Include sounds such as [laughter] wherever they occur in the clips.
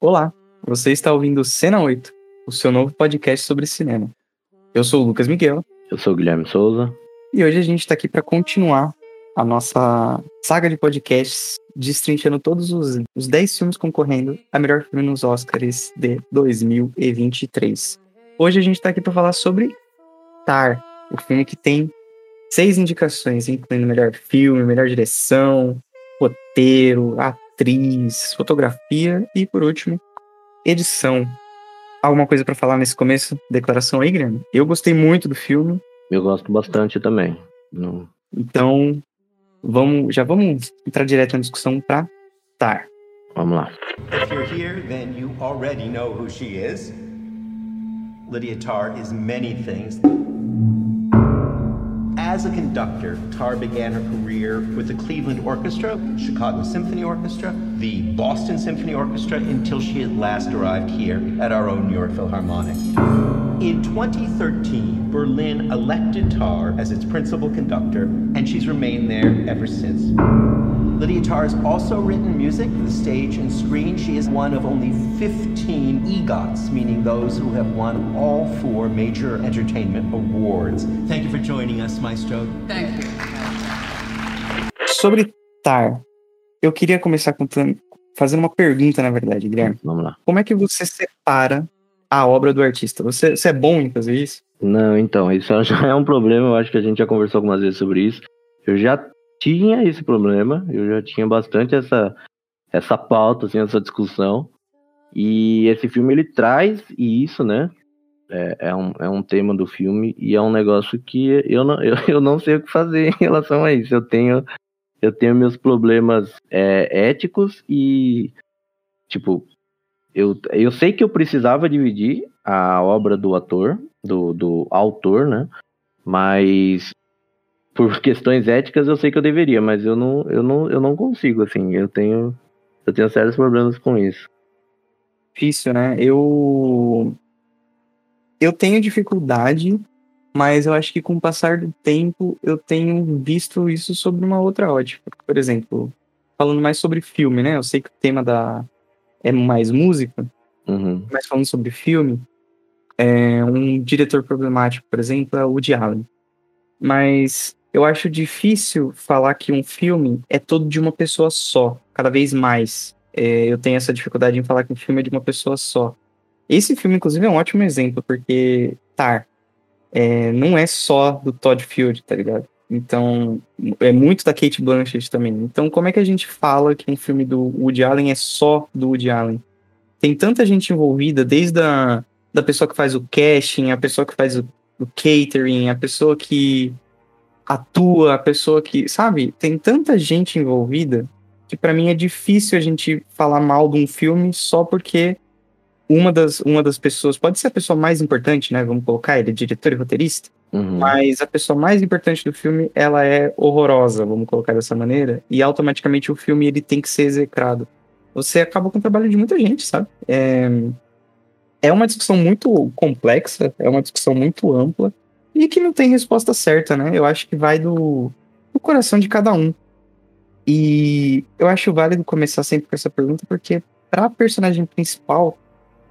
Olá, você está ouvindo Cena 8, o seu novo podcast sobre cinema. Eu sou o Lucas Miguel. Eu sou o Guilherme Souza. E hoje a gente está aqui para continuar a nossa saga de podcasts, destrinchando todos os, os 10 filmes concorrendo a melhor filme nos Oscars de 2023. Hoje a gente está aqui para falar sobre Tar, o filme que tem seis indicações, incluindo melhor filme, melhor direção, roteiro, atriz, fotografia e, por último, edição. Alguma coisa para falar nesse começo? Declaração aí, Guilherme? Eu gostei muito do filme. Eu gosto bastante também. Não... Então, vamos, já vamos entrar direto na discussão para Tar. Vamos lá. If you're here, then you already know who she is. Lydia Tarr is many things. As a conductor, Tar began her career with the Cleveland Orchestra, Chicago Symphony Orchestra, the Boston Symphony Orchestra, until she had last arrived here at our own New York Philharmonic. In 2013, Berlin elected Tar as its principal conductor, and she's remained there ever since. Lydia Tarr has also written music for the stage and screen. She is one of only 15 EGOTs, meaning those who have won all four major entertainment awards. Thank you for joining us, Maestro. Thank you. Sobre Tar, eu queria começar contando, fazendo uma pergunta, na verdade, Guilherme. Vamos lá. Como é que você separa a obra do artista? Você, você é bom em fazer isso? Não, então, isso já é um problema. Eu acho que a gente já conversou algumas vezes sobre isso. Eu já tinha esse problema, eu já tinha bastante essa, essa pauta, assim, essa discussão. E esse filme ele traz isso, né? É, é, um, é um tema do filme e é um negócio que eu não, eu, eu não sei o que fazer em relação a isso. Eu tenho, eu tenho meus problemas é, éticos e, tipo, eu, eu sei que eu precisava dividir a obra do ator, do, do autor, né? Mas por questões éticas eu sei que eu deveria, mas eu não, eu não, eu não consigo, assim, eu tenho, eu tenho sérios problemas com isso. Difícil, né? Eu eu tenho dificuldade, mas eu acho que com o passar do tempo eu tenho visto isso sobre uma outra ótica. Por exemplo, falando mais sobre filme, né? Eu sei que o tema da é mais música, Uhum. mas falando sobre filme, é um diretor problemático, por exemplo, é o Woody Allen. Mas eu acho difícil falar que um filme é todo de uma pessoa só, cada vez mais. É, eu tenho essa dificuldade em falar que um filme é de uma pessoa só. Esse filme, inclusive, é um ótimo exemplo, porque, tá, é, não é só do Todd Field, tá ligado? Então, é muito da Kate Blanchett também. Então, como é que a gente fala que um filme do Woody Allen é só do Woody Allen? Tem tanta gente envolvida, desde a da pessoa que faz o casting, a pessoa que faz o, o catering, a pessoa que atua, a pessoa que, sabe? Tem tanta gente envolvida que pra mim é difícil a gente falar mal de um filme só porque uma das, uma das pessoas, pode ser a pessoa mais importante, né? Vamos colocar, ele é diretor e roteirista, Uhum. mas a pessoa mais importante do filme, ela é horrorosa, vamos colocar dessa maneira, e automaticamente o filme ele tem que ser execrado. Você acaba com o trabalho de muita gente, sabe? É, é uma discussão muito complexa, é uma discussão muito ampla, e que não tem resposta certa, né? Eu acho que vai do, do coração de cada um. E eu acho válido começar sempre com essa pergunta, porque para a personagem principal,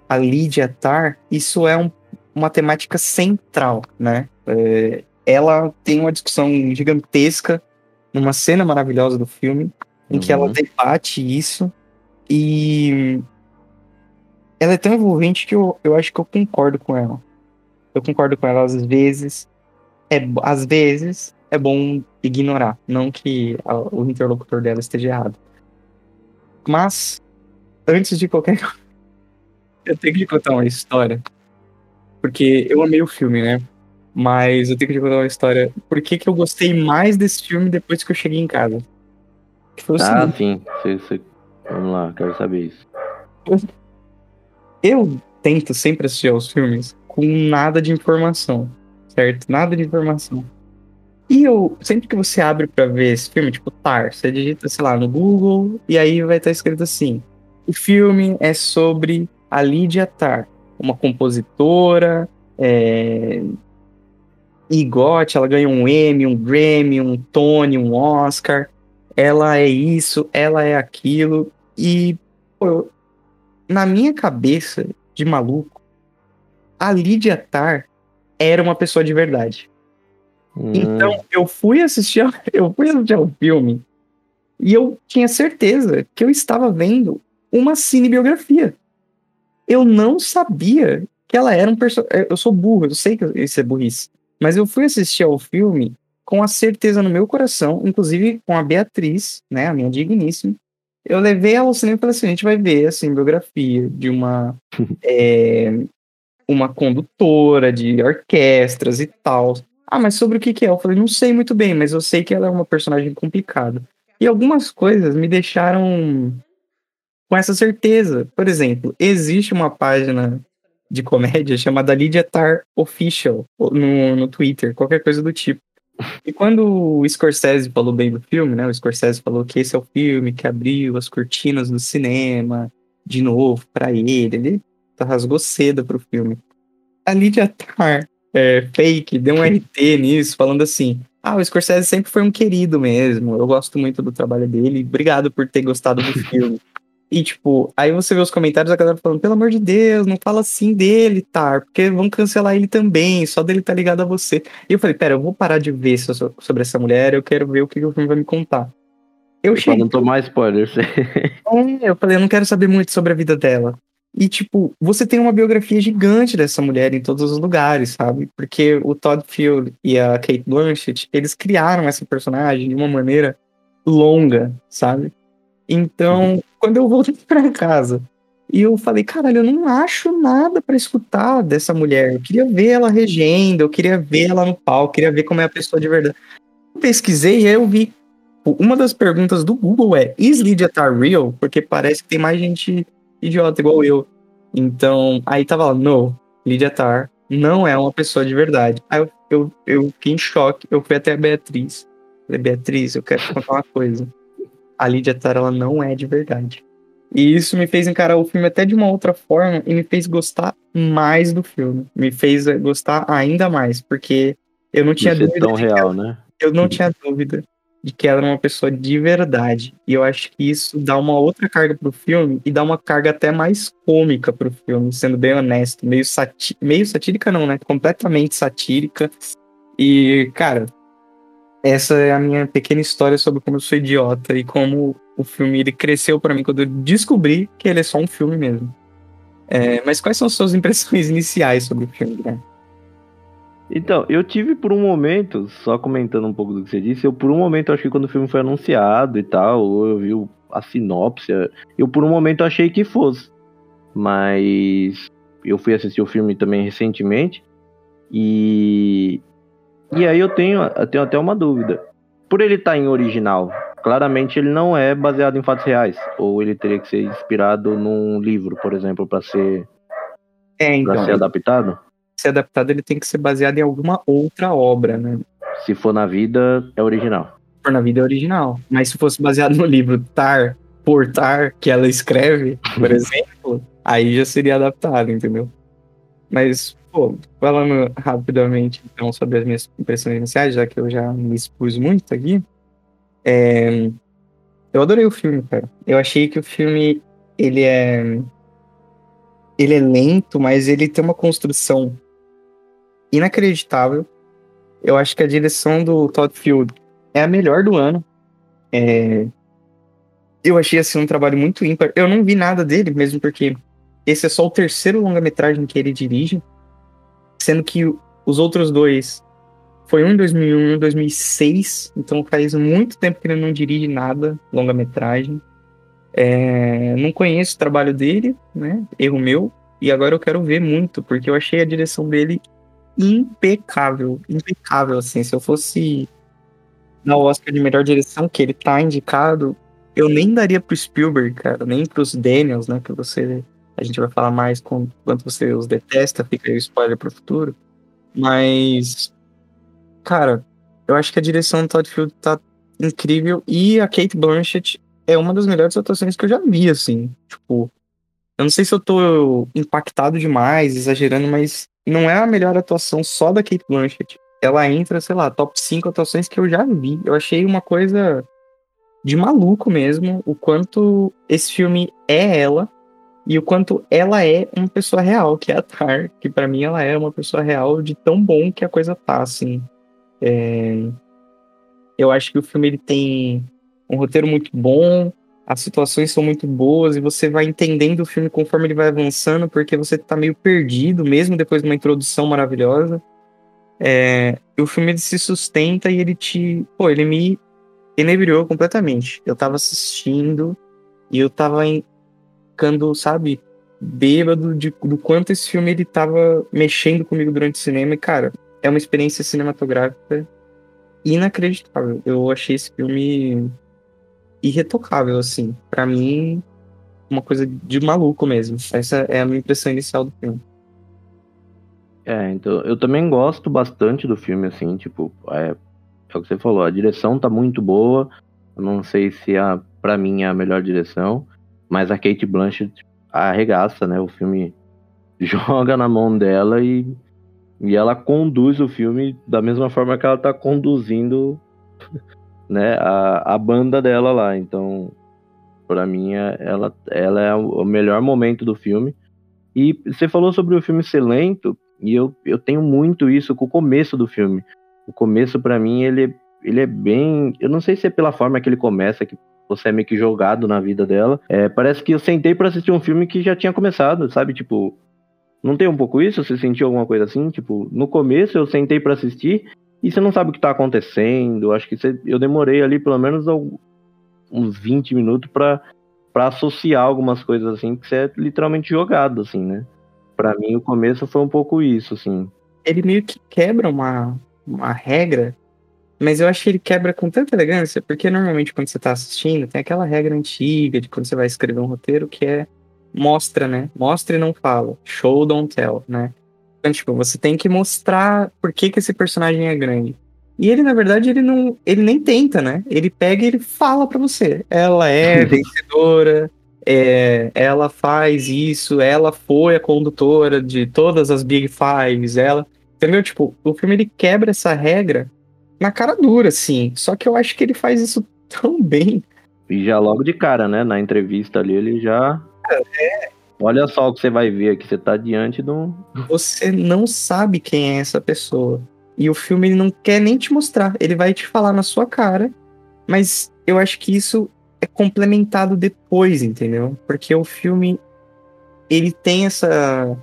a Lydia Tar, isso é um- uma temática central, né? É, ela tem uma discussão gigantesca numa cena maravilhosa do filme, em que ela Uhum. debate isso e ela é tão envolvente que eu, eu acho que eu concordo com ela. Eu concordo com ela às vezes. É, às vezes é bom ignorar, não que a- o interlocutor dela esteja errado. Mas, antes de qualquer coisa, [laughs] eu tenho que te contar uma história. Porque eu amei o filme, né? Mas eu tenho que te contar uma história. Por que, que eu gostei mais desse filme depois que eu cheguei em casa? Que foi o Ah, seguinte. sim. Vamos lá, quero saber isso. eu tento sempre assistir aos filmes com nada de informação, certo? Nada de informação. E eu, sempre que você abre pra ver esse filme, tipo Tar, você digita, sei lá, no Google, e aí vai estar escrito assim: o filme é sobre a Lydia Tar, uma compositora, é, EGOT, ela ganha um Emmy, um Grammy, um Tony, um Oscar. Ela é isso, ela é aquilo. E pô, na minha cabeça de maluco, a Lydia Tar era uma pessoa de verdade. Hum, Então, eu fui assistir, ao- [laughs] eu fui assistir ao filme e eu tinha certeza que eu estava vendo uma cinebiografia. Eu não sabia que ela era um personagem. Eu sou burro, eu sei que isso é burrice. Mas eu fui assistir ao filme com a certeza no meu coração, inclusive com a Beatriz, né, a minha digníssima. Eu levei ela ao cinema e falei assim: a gente vai ver a cinebiografia de uma. é, [laughs] uma condutora de orquestras e tal. Ah, mas sobre o que que é? Eu falei, não sei muito bem, mas eu sei que ela é uma personagem complicada. E algumas coisas me deixaram com essa certeza. Por exemplo, existe uma página de comédia chamada Lydia Tar Official no, no Twitter, qualquer coisa do tipo. E quando o Scorsese falou bem do filme, né? O Scorsese falou que esse é o filme que abriu as cortinas do cinema de novo pra ele. Ele rasgou seda pro filme. A Lydia Tar é, fake deu um RT nisso, falando assim: Ah, o Scorsese sempre foi um querido mesmo. Eu gosto muito do trabalho dele. Obrigado por ter gostado do filme. [laughs] E, tipo, aí você vê os comentários da galera falando, pelo amor de Deus, não fala assim dele, Tar, porque vão cancelar ele também, só dele tá ligado a você. E eu falei, pera, eu vou parar de ver so- sobre essa mulher, eu quero ver o que, que o filme vai me contar. Eu pra cheguei, não tomar spoilers. [laughs] é, eu falei, eu não quero saber muito sobre a vida dela. E, tipo, você tem uma biografia gigante dessa mulher em todos os lugares, sabe? Porque o Todd Field e a Kate Blanchett, eles criaram essa personagem de uma maneira longa, sabe? Então, quando eu voltei [laughs] pra casa e eu falei, caralho, eu não acho nada pra escutar dessa mulher. Eu queria ver ela regendo, eu queria ver ela no palco, eu queria ver como é a pessoa de verdade. Eu pesquisei e aí eu vi. Uma das perguntas do Google é: Is Lydia Tar real? Porque parece que tem mais gente idiota igual eu. Então, aí tava lá, no, Lydia Tar não é uma pessoa de verdade. Aí eu, eu, eu fiquei em choque, eu fui até a Beatriz. Falei, Beatriz, eu quero te contar uma coisa. A Lydia Tar, ela não é de verdade. E isso me fez encarar o filme até de uma outra forma e me fez gostar mais do filme. Me fez eh, gostar ainda mais, porque eu não tinha Isso é dúvida tão de que real, né? eu não tinha dúvida de que ela era uma pessoa de verdade. E eu acho que isso dá uma outra carga pro filme e dá uma carga até mais cômica pro filme, sendo bem honesto. Meio, sati meio satírica, não, né? Completamente satírica. E, cara, essa é a minha pequena história sobre como eu sou idiota e como o filme ele cresceu pra mim quando eu descobri que ele é só um filme mesmo. É, mas quais são suas impressões iniciais sobre o filme, né? Então, eu tive por um momento, só comentando um pouco do que você disse, eu por um momento, acho que quando o filme foi anunciado e tal, eu vi a sinopse, eu por um momento achei que fosse. Mas eu fui assistir o filme também recentemente e. E aí eu tenho, eu tenho até uma dúvida. Por ele estar em original, claramente ele não é baseado em fatos reais. Ou ele teria que ser inspirado num livro, por exemplo, para ser, É, pra então, ser adaptado. Ser adaptado ele tem que ser baseado em alguma outra obra, né? Se for na vida, é original. por na vida é original. Mas se fosse baseado no livro Tar por Tar, que ela escreve, por [laughs] exemplo, aí já seria adaptado, entendeu? Mas, pô, falando rapidamente então sobre as minhas impressões iniciais, já que eu já me expus muito aqui, é, eu adorei o filme, cara. Eu achei que o filme, ele é ele é lento, mas ele tem uma construção inacreditável. Eu acho que a direção do Todd Field é a melhor do ano. É, Eu achei assim um trabalho muito ímpar. Eu não vi nada dele, mesmo porque esse é só o terceiro longa-metragem que ele dirige, sendo que os outros dois foi um em 2001 e um em 2006, então faz muito tempo que ele não dirige nada longa-metragem. É, Não conheço o trabalho dele, né? Erro meu. E agora eu quero ver muito, porque eu achei a direção dele impecável, impecável, assim. Se eu fosse na Oscar de melhor direção, que ele tá indicado, eu nem daria pro Spielberg, cara, nem pros Daniels, né, que você, a gente vai falar mais com quanto você os detesta, fica aí o spoiler pro futuro. Mas, cara, eu acho que a direção do Todd Field tá incrível e a Kate Blanchett é uma das melhores atuações que eu já vi, assim, tipo, eu não sei se eu tô impactado demais, exagerando, mas não é a melhor atuação só da Kate Blanchett. Ela entra, sei lá, top 5 atuações que eu já vi. Eu achei uma coisa de maluco mesmo, o quanto esse filme é ela, e o quanto ela é uma pessoa real, que é a Tar, que para mim ela é uma pessoa real de tão bom que a coisa tá, assim. É... Eu acho que o filme ele tem um roteiro muito bom, as situações são muito boas e você vai entendendo o filme conforme ele vai avançando, porque você tá meio perdido, mesmo depois de uma introdução maravilhosa. É... o filme ele se sustenta e ele te. Pô, ele me enebriou completamente. Eu tava assistindo e eu tava em ficando, sabe, bêbado de, do quanto esse filme ele tava mexendo comigo durante o cinema. E, cara, é uma experiência cinematográfica inacreditável. Eu achei esse filme irretocável, assim. para mim, uma coisa de maluco mesmo. Essa é a minha impressão inicial do filme. É, então, eu também gosto bastante do filme, assim, tipo, é, é o que você falou, a direção tá muito boa, eu não sei se a, pra mim é a melhor direção, mas a Kate Blanchett arregaça, né? O filme [laughs] joga na mão dela e, e ela conduz o filme da mesma forma que ela tá conduzindo né, a, a banda dela lá. Então, para mim, é, ela, ela é o melhor momento do filme. E você falou sobre o filme ser lento, e eu, eu tenho muito isso com o começo do filme. O começo, para mim, ele, ele é bem. Eu não sei se é pela forma que ele começa, que você é meio que jogado na vida dela. É, parece que eu sentei para assistir um filme que já tinha começado, sabe? Tipo, não tem um pouco isso? Você sentiu alguma coisa assim? Tipo, no começo eu sentei para assistir e você não sabe o que tá acontecendo. Acho que você, eu demorei ali pelo menos uns 20 minutos para associar algumas coisas assim, que você é literalmente jogado assim, né? Para mim o começo foi um pouco isso, assim. Ele meio que quebra uma uma regra mas eu acho que ele quebra com tanta elegância, porque normalmente quando você tá assistindo, tem aquela regra antiga de quando você vai escrever um roteiro que é mostra, né? Mostra e não fala. Show, don't tell, né? Então, tipo, você tem que mostrar por que, que esse personagem é grande. E ele, na verdade, ele não. Ele nem tenta, né? Ele pega e ele fala para você. Ela é [laughs] vencedora, é, ela faz isso, ela foi a condutora de todas as Big Fives, ela. Entendeu? Tipo, o filme ele quebra essa regra na cara dura, assim. Só que eu acho que ele faz isso [laughs] tão bem. E já logo de cara, né? Na entrevista ali, ele já. É. Olha só o que você vai ver aqui, você tá diante de um. Você não sabe quem é essa pessoa. E o filme ele não quer nem te mostrar, ele vai te falar na sua cara. Mas eu acho que isso é complementado depois, entendeu? Porque o filme ele tem essa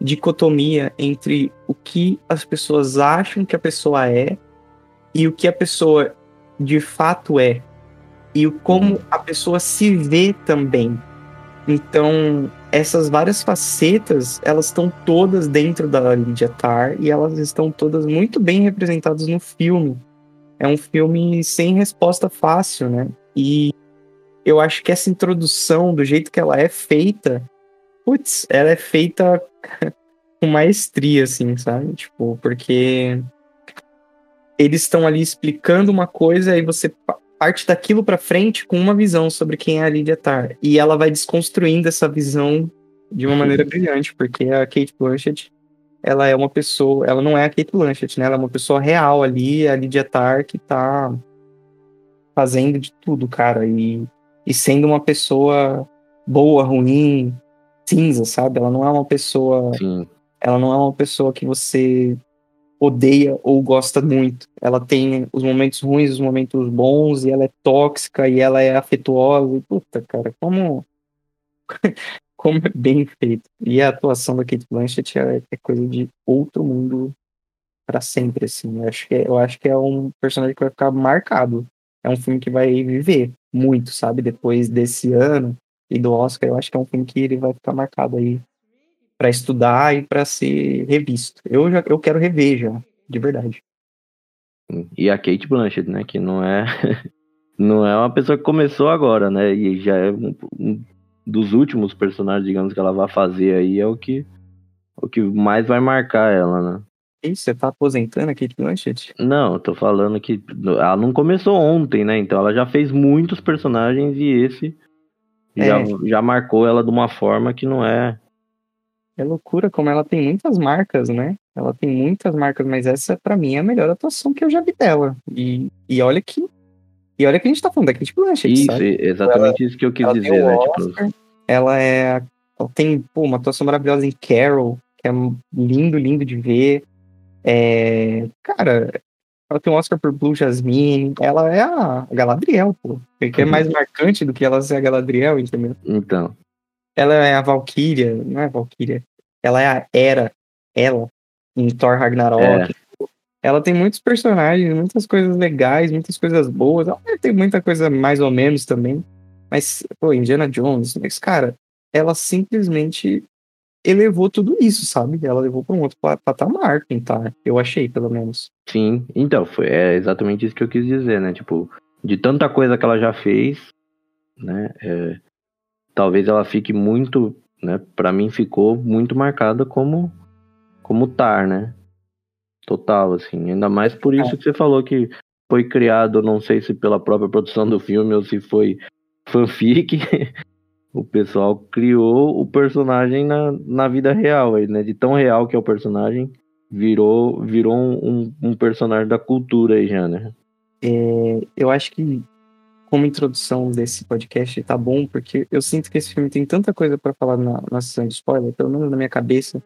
dicotomia entre o que as pessoas acham que a pessoa é e o que a pessoa de fato é e o como a pessoa se vê também. Então, essas várias facetas, elas estão todas dentro da Lydia Tar e elas estão todas muito bem representadas no filme. É um filme sem resposta fácil, né? E eu acho que essa introdução, do jeito que ela é feita, putz, ela é feita [laughs] com maestria, assim, sabe? Tipo, porque eles estão ali explicando uma coisa e você parte daquilo para frente com uma visão sobre quem é a Lydia Tarr. E ela vai desconstruindo essa visão de uma maneira brilhante, porque a Kate Blanchett, ela é uma pessoa, ela não é a Kate Blanchett, né? Ela é uma pessoa real ali, a Lydia Tarr que tá fazendo de tudo, cara, e, e sendo uma pessoa boa, ruim, cinza, sabe? Ela não é uma pessoa, Sim. ela não é uma pessoa que você odeia ou gosta muito. Ela tem os momentos ruins, os momentos bons, e ela é tóxica e ela é afetuosa. E, puta, cara, como. [laughs] como é bem feito. E a atuação da Kate Blanchett é, é coisa de outro mundo para sempre, assim. Eu acho, que é, eu acho que é um personagem que vai ficar marcado. É um filme que vai viver muito, sabe? Depois desse ano e do Oscar, eu acho que é um filme que ele vai ficar marcado aí para estudar e para ser revisto. Eu já eu quero rever já, de verdade. E a Kate Blanchett, né, que não é [laughs] não é uma pessoa que começou agora, né, e já é um, um dos últimos personagens, digamos que ela vai fazer aí é o que o que mais vai marcar ela, né? Isso, você tá aposentando a Kate Blanchett? Não, eu tô falando que ela não começou ontem, né? Então ela já fez muitos personagens e esse é. já, já marcou ela de uma forma que não é é loucura como ela tem muitas marcas, né? Ela tem muitas marcas, mas essa para mim é a melhor atuação que eu já vi dela. E, e olha que e olha que a gente tá falando da Kate Blanchett, Isso, sabe? exatamente ela, isso que eu quis dizer, né? Tipo, Oscar, tipo... Ela é ela tem pô, uma atuação maravilhosa em Carol, que é lindo, lindo de ver. É, cara, ela tem um Oscar por Blue Jasmine. Ela é a Galadriel, pô. Que é mais marcante do que ela ser a Galadriel, entendeu? Então. Ela é a Valkyria, não é a Valkyria. Ela é a Era, ela, em Thor Ragnarok. É. Ela tem muitos personagens, muitas coisas legais, muitas coisas boas. Ela tem muita coisa mais ou menos também. Mas, pô, Indiana Jones, mas, cara, ela simplesmente elevou tudo isso, sabe? Ela levou para um outro patamar, tá? Eu achei, pelo menos. Sim, então, foi é exatamente isso que eu quis dizer, né? Tipo, de tanta coisa que ela já fez, né? É, talvez ela fique muito, né? Para mim ficou muito marcada como como Tar, né? Total, assim. Ainda mais por isso é. que você falou que foi criado, não sei se pela própria produção do filme ou se foi fanfic. [laughs] o pessoal criou o personagem na, na vida real, né? De tão real que é o personagem, virou, virou um, um personagem da cultura aí já, né? É, eu acho que como introdução desse podcast tá bom, porque eu sinto que esse filme tem tanta coisa para falar na, na sessão de spoiler, pelo menos na minha cabeça,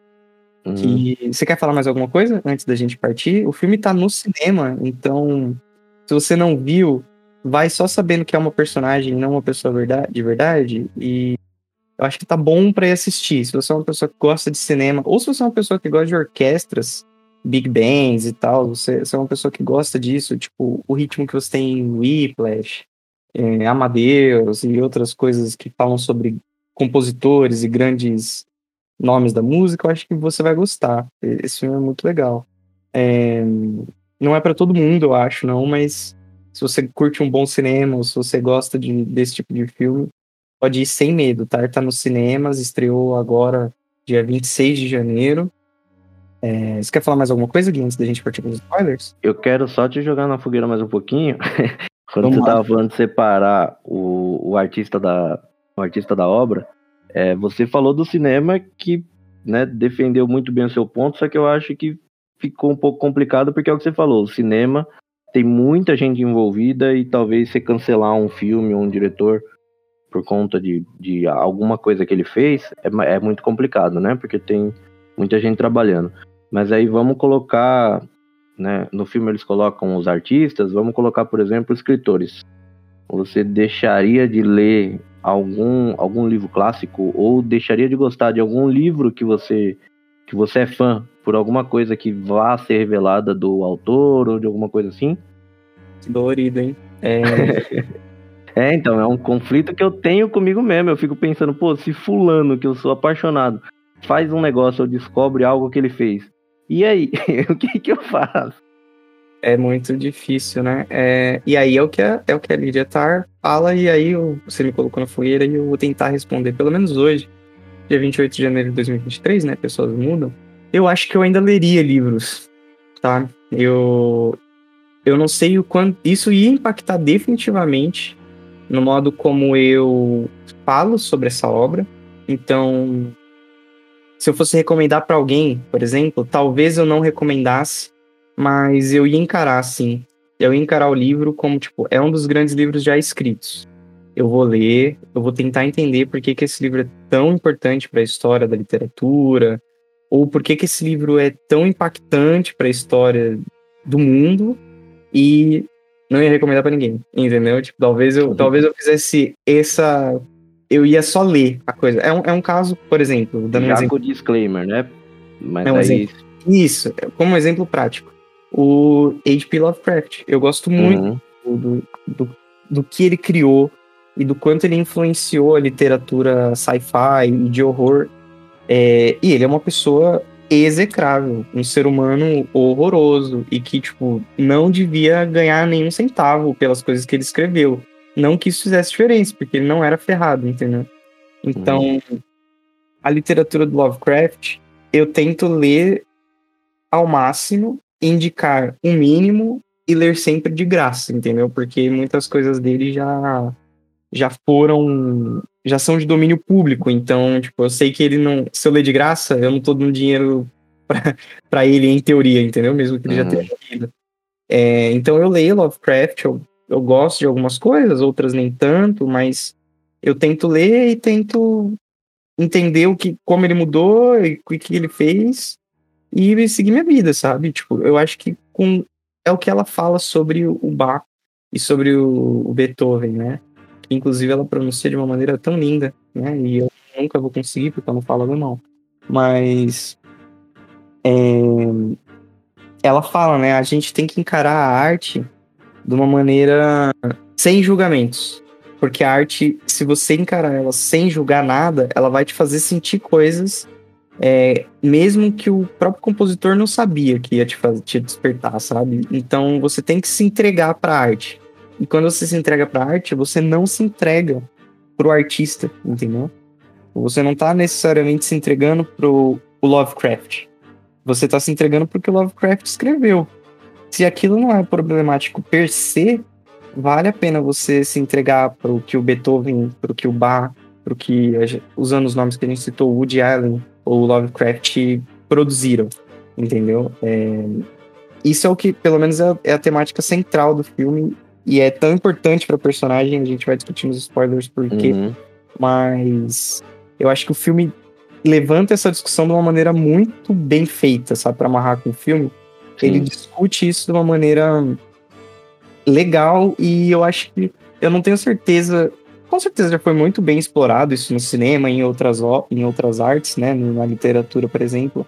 que... Uhum. Você quer falar mais alguma coisa antes da gente partir? O filme tá no cinema, então se você não viu, vai só sabendo que é uma personagem, não uma pessoa verdade, de verdade. E eu acho que tá bom para ir assistir. Se você é uma pessoa que gosta de cinema, ou se você é uma pessoa que gosta de orquestras, big bands e tal, você, você é uma pessoa que gosta disso, tipo, o ritmo que você tem em Whiplash, é, Amadeus e outras coisas que falam sobre compositores e grandes nomes da música, eu acho que você vai gostar. Esse filme é muito legal. É, não é para todo mundo, eu acho, não, mas se você curte um bom cinema, ou se você gosta de, desse tipo de filme, pode ir sem medo, tá? Tá nos cinemas, estreou agora, dia 26 de janeiro. É, você quer falar mais alguma coisa, Gui, antes da gente partir para os spoilers? Eu quero só te jogar na fogueira mais um pouquinho. [laughs] Quando Vamos você lá. tava falando de separar o, o, artista da, o artista da obra, é, você falou do cinema que né, defendeu muito bem o seu ponto, só que eu acho que ficou um pouco complicado porque é o que você falou, o cinema tem muita gente envolvida e talvez você cancelar um filme ou um diretor por conta de, de alguma coisa que ele fez é, é muito complicado, né? Porque tem muita gente trabalhando. Mas aí vamos colocar, né? No filme eles colocam os artistas, vamos colocar, por exemplo, escritores. Você deixaria de ler algum, algum livro clássico ou deixaria de gostar de algum livro que você que você é fã por alguma coisa que vá ser revelada do autor ou de alguma coisa assim? Dolorido, hein? É... [laughs] é, então, é um conflito que eu tenho comigo mesmo. Eu fico pensando, pô, se fulano, que eu sou apaixonado, faz um negócio ou descobre algo que ele fez, e aí? [laughs] o que que eu faço? é muito difícil, né? É, e aí é o que a, é o que a Lídia Tar fala, e aí eu, você me colocou na fogueira e eu vou tentar responder, pelo menos hoje, dia 28 de janeiro de 2023, né? Pessoas mudam. Eu acho que eu ainda leria livros, tá? Eu, eu não sei o quanto. Isso ia impactar definitivamente no modo como eu falo sobre essa obra. Então, se eu fosse recomendar para alguém, por exemplo, talvez eu não recomendasse mas eu ia encarar assim. Eu ia encarar o livro como, tipo, é um dos grandes livros já escritos. Eu vou ler, eu vou tentar entender por que, que esse livro é tão importante para a história da literatura, ou por que, que esse livro é tão impactante para a história do mundo, e não ia recomendar para ninguém, entendeu? Tipo, talvez eu, talvez eu fizesse essa. Eu ia só ler a coisa. É um, é um caso, por exemplo, dando Já um exemplo. disclaimer, né? Mas é um aí... exemplo. Isso, como um exemplo prático o H.P. Lovecraft. Eu gosto muito uhum. do, do, do, que ele criou e do quanto ele influenciou a literatura sci-fi e de horror. É, e ele é uma pessoa execrável, um ser humano horroroso e que, tipo, não devia ganhar nenhum centavo pelas coisas que ele escreveu. Não que isso fizesse diferença, porque ele não era ferrado, entendeu? Então, uhum. a literatura do Lovecraft, eu tento ler ao máximo indicar o um mínimo e ler sempre de graça, entendeu? Porque muitas coisas dele já já foram já são de domínio público, então, tipo, eu sei que ele não, se eu ler de graça, eu não tô dando dinheiro [laughs] para ele em teoria, entendeu? Mesmo que ele uhum. já tenha lido. É, então eu leio Lovecraft, eu, eu gosto de algumas coisas, outras nem tanto, mas eu tento ler e tento entender o que, como ele mudou e o que ele fez e seguir minha vida, sabe? Tipo, eu acho que com é o que ela fala sobre o Bach e sobre o, Beethoven, né? Inclusive ela pronuncia de uma maneira tão linda, né? E eu nunca vou conseguir porque eu não falo alemão. Mas é, ela fala, né? A gente tem que encarar a arte de uma maneira sem julgamentos. Porque a arte, se você encarar ela sem julgar nada, ela vai te fazer sentir coisas, é, mesmo que o próprio compositor não sabia que ia te, fazer, te despertar, sabe? Então você tem que se entregar para a arte. E quando você se entrega para a arte, você não se entrega pro artista, entendeu? Você não tá necessariamente se entregando pro Lovecraft. Você tá se entregando pro que o Lovecraft escreveu. Se aquilo não é problemático per se, vale a pena você se entregar pro que o Beethoven, pro que o Bach, pro que, usando os nomes que a gente citou, Woody Allen ou Lovecraft produziram, entendeu? É, isso é o que, pelo menos, é, é a temática central do filme e é tão importante para personagem, a gente vai discutir nos spoilers por quê, uhum. mas eu acho que o filme levanta essa discussão de uma maneira muito bem feita, sabe, para amarrar com o filme. Ele discute isso de uma maneira legal e eu acho que eu não tenho certeza, com certeza já foi muito bem explorado isso no cinema, em outras em outras artes, né, na literatura, por exemplo.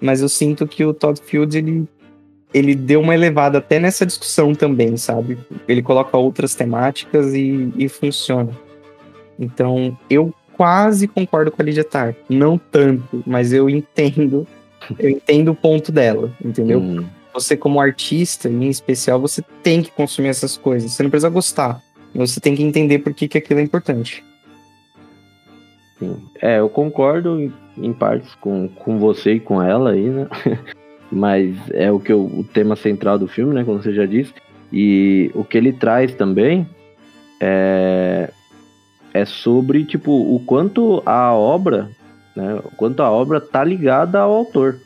Mas eu sinto que o Todd Fields ele ele deu uma elevada até nessa discussão também, sabe? Ele coloca outras temáticas e, e funciona. Então, eu quase concordo com a Lydia Tarr. Não tanto, mas eu [laughs] entendo. Eu entendo o ponto dela, entendeu? Hum. Você, como artista, em especial, você tem que consumir essas coisas. Você não precisa gostar. Você tem que entender por que, que aquilo é importante. Sim. É, eu concordo em, em partes com, com você e com ela aí, né? [laughs] mas é o que eu, o tema central do filme, né, como você já disse. E o que ele traz também é, é sobre tipo o quanto a obra, né, o quanto a obra tá ligada ao autor,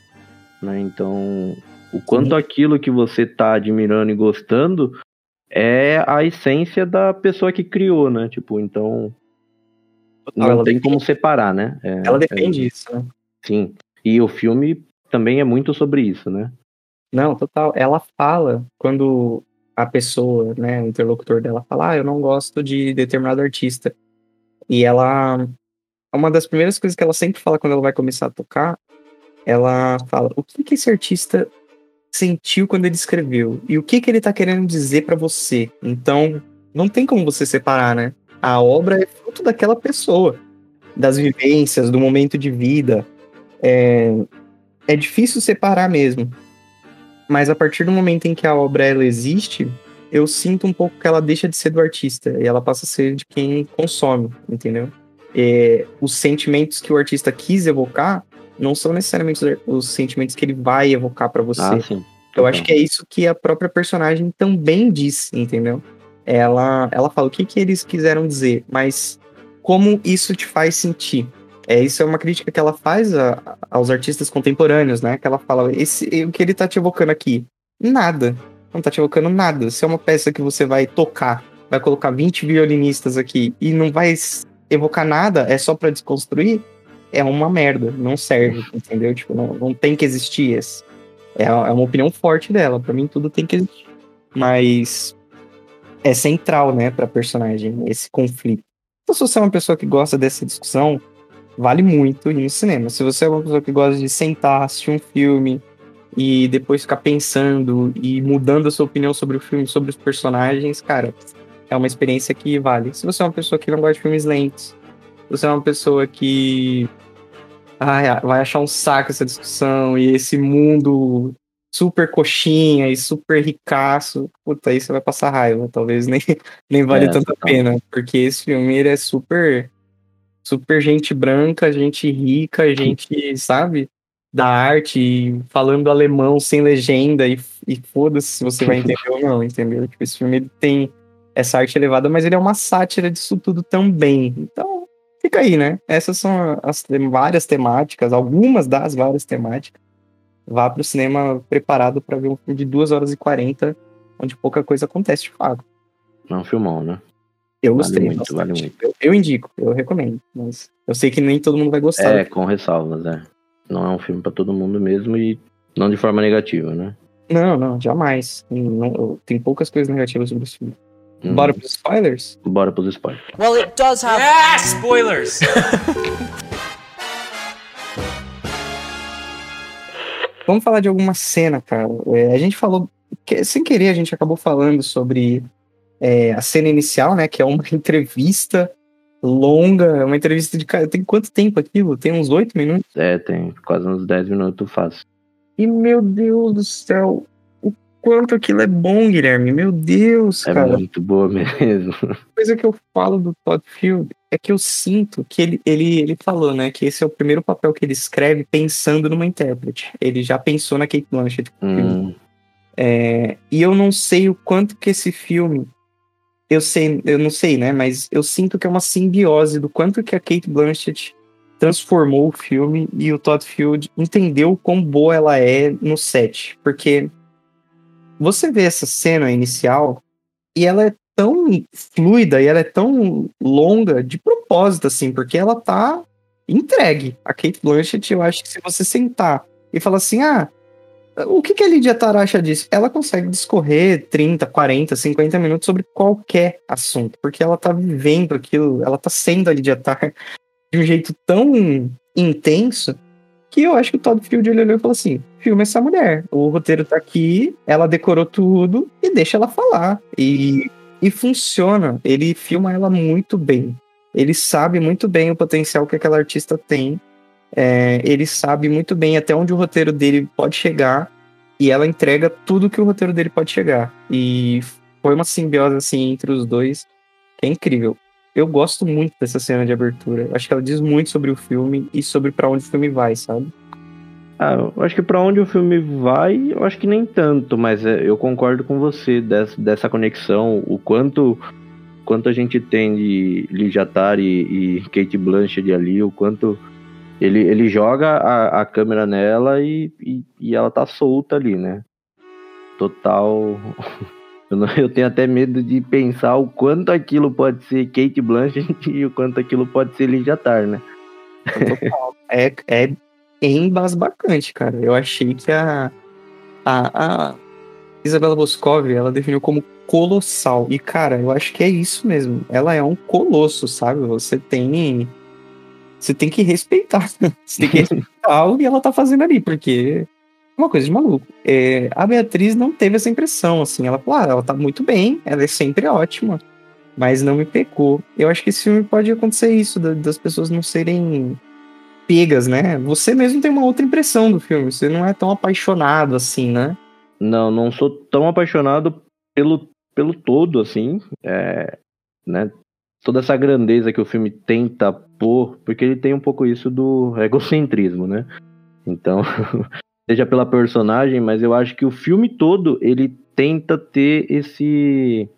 né? Então, o quanto Sim. aquilo que você tá admirando e gostando é a essência da pessoa que criou, né? Tipo, então não ela tem defende. como separar, né? É, ela defende é, isso, né? Sim. E o filme também é muito sobre isso, né? Não, total. Ela fala quando a pessoa, né, o interlocutor dela fala, ah, eu não gosto de determinado artista. E ela, uma das primeiras coisas que ela sempre fala quando ela vai começar a tocar, ela fala, o que que esse artista sentiu quando ele escreveu? E o que que ele tá querendo dizer para você? Então, não tem como você separar, né? A obra é fruto daquela pessoa, das vivências, do momento de vida. É, é difícil separar mesmo. Mas a partir do momento em que a obra ela existe, eu sinto um pouco que ela deixa de ser do artista e ela passa a ser de quem consome, entendeu? É, os sentimentos que o artista quis evocar não são necessariamente os sentimentos que ele vai evocar para você. Ah, sim. Eu acho que é isso que a própria personagem também diz, entendeu? Ela, ela fala o que, que eles quiseram dizer, mas como isso te faz sentir. É, isso é uma crítica que ela faz a, aos artistas contemporâneos, né? Que ela fala, esse, o que ele tá te evocando aqui? Nada. Não tá te evocando nada. Se é uma peça que você vai tocar, vai colocar 20 violinistas aqui e não vai evocar nada, é só para desconstruir, é uma merda. Não serve, entendeu? Tipo, não, não tem que existir esse. É, é uma opinião forte dela. Para mim, tudo tem que existir. Mas é central, né, pra personagem, esse conflito. Então, se você é uma pessoa que gosta dessa discussão, vale muito ir no cinema. Se você é uma pessoa que gosta de sentar, assistir um filme e depois ficar pensando e mudando a sua opinião sobre o filme, sobre os personagens, cara, é uma experiência que vale. Se você é uma pessoa que não gosta de filmes lentos, se você é uma pessoa que ai, vai achar um saco essa discussão e esse mundo super coxinha e super ricaço, puta, aí você vai passar raiva. Talvez nem, [laughs] nem vale é, tanta pena, porque esse filme ele é super super gente branca, gente rica, gente, sabe? Da arte, falando alemão sem legenda e, e foda-se se você vai entender ou não, entendeu? Tipo, esse filme tem essa arte elevada, mas ele é uma sátira disso tudo também. Então, fica aí, né? Essas são as várias temáticas, algumas das várias temáticas. Vá pro cinema preparado para ver um filme de 2 horas e 40, onde pouca coisa acontece de fato. É um filmão, né? Eu gostei. Vale muito, vale muito. Eu, eu, indico, eu recomendo. Mas Eu sei que nem todo mundo vai gostar. É, com ressalvas, né? Não é um filme para todo mundo mesmo e não de forma negativa, né? Não, não, jamais. Não, tem poucas coisas negativas sobre esse filme. Hum. Bora pros spoilers? Bora pros spoilers. Well, it does have. Yeah, spoilers! [laughs] Vamos falar de alguma cena, cara. É, a gente falou, que, sem querer, a gente acabou falando sobre é, a cena inicial, né? Que é uma [laughs] entrevista longa, uma entrevista de. Tem quanto tempo aquilo? Tem uns oito minutos? É, tem quase uns dez minutos fácil. E meu Deus do céu, quanto aquilo é bom, Guilherme. Meu Deus, é cara. É muito boa mesmo. A coisa que eu falo do Todd Field é que eu sinto que ele, ele, ele falou, né, que esse é o primeiro papel que ele escreve pensando numa intérprete. Ele já pensou na Kate Blanchett. Hum. É, e eu não sei o quanto que esse filme, eu sei, eu não sei, né, mas eu sinto que é uma simbiose do quanto que a Kate Blanchett transformou o filme e o Todd Field entendeu quão boa ela é no set, porque você vê essa cena inicial e ela é tão fluida e ela é tão longa de propósito, assim, porque ela tá entregue. A Kate Blanchett, eu acho que se você sentar e falar assim, ah, o que, que a Lydia Taracha disse? Ela consegue discorrer 30, 40, 50 minutos sobre qualquer assunto, porque ela tá vivendo aquilo, ela tá sendo a Lydia Tar de um jeito tão intenso que eu acho que o Todd Field olhou e falou assim: filma essa mulher. O roteiro tá aqui, ela decorou tudo e deixa ela falar. E e funciona. Ele filma ela muito bem. Ele sabe muito bem o potencial que aquela artista tem. É, ele sabe muito bem até onde o roteiro dele pode chegar. E ela entrega tudo que o roteiro dele pode chegar. E foi uma simbiose assim entre os dois que é incrível. Eu gosto muito dessa cena de abertura. Acho que ela diz muito sobre o filme e sobre para onde o filme vai, sabe? Ah, eu acho que para onde o filme vai, eu acho que nem tanto, mas é, eu concordo com você dessa, dessa conexão, o quanto quanto a gente tem de Lidia Tari e Kate Blanchett ali, o quanto ele, ele joga a, a câmera nela e, e, e, ela tá solta ali, né? Total. [laughs] Eu, não, eu tenho até medo de pensar o quanto aquilo pode ser Kate Blanchett [laughs] e o quanto aquilo pode ser Lidia Tar, né? Total. É, é embasbacante, cara. Eu achei que a, a, a Isabela Boscov, ela definiu como colossal. E, cara, eu acho que é isso mesmo. Ela é um colosso, sabe? Você tem. Você tem que respeitar. [laughs] Você tem que [laughs] respeitar o que ela tá fazendo ali, porque é uma coisa de maluco. É, a Beatriz não teve essa impressão, assim. Ela falou, ah, ela tá muito bem, ela é sempre ótima, mas não me pecou. Eu acho que esse filme pode acontecer isso, das pessoas não serem pegas, né? Você mesmo tem uma outra impressão do filme, você não é tão apaixonado assim, né? Não, não sou tão apaixonado pelo, pelo todo, assim, é, né? Toda essa grandeza que o filme tenta pôr, porque ele tem um pouco isso do egocentrismo, né? Então, [laughs] seja pela personagem, mas eu acho que o filme todo ele tenta ter esse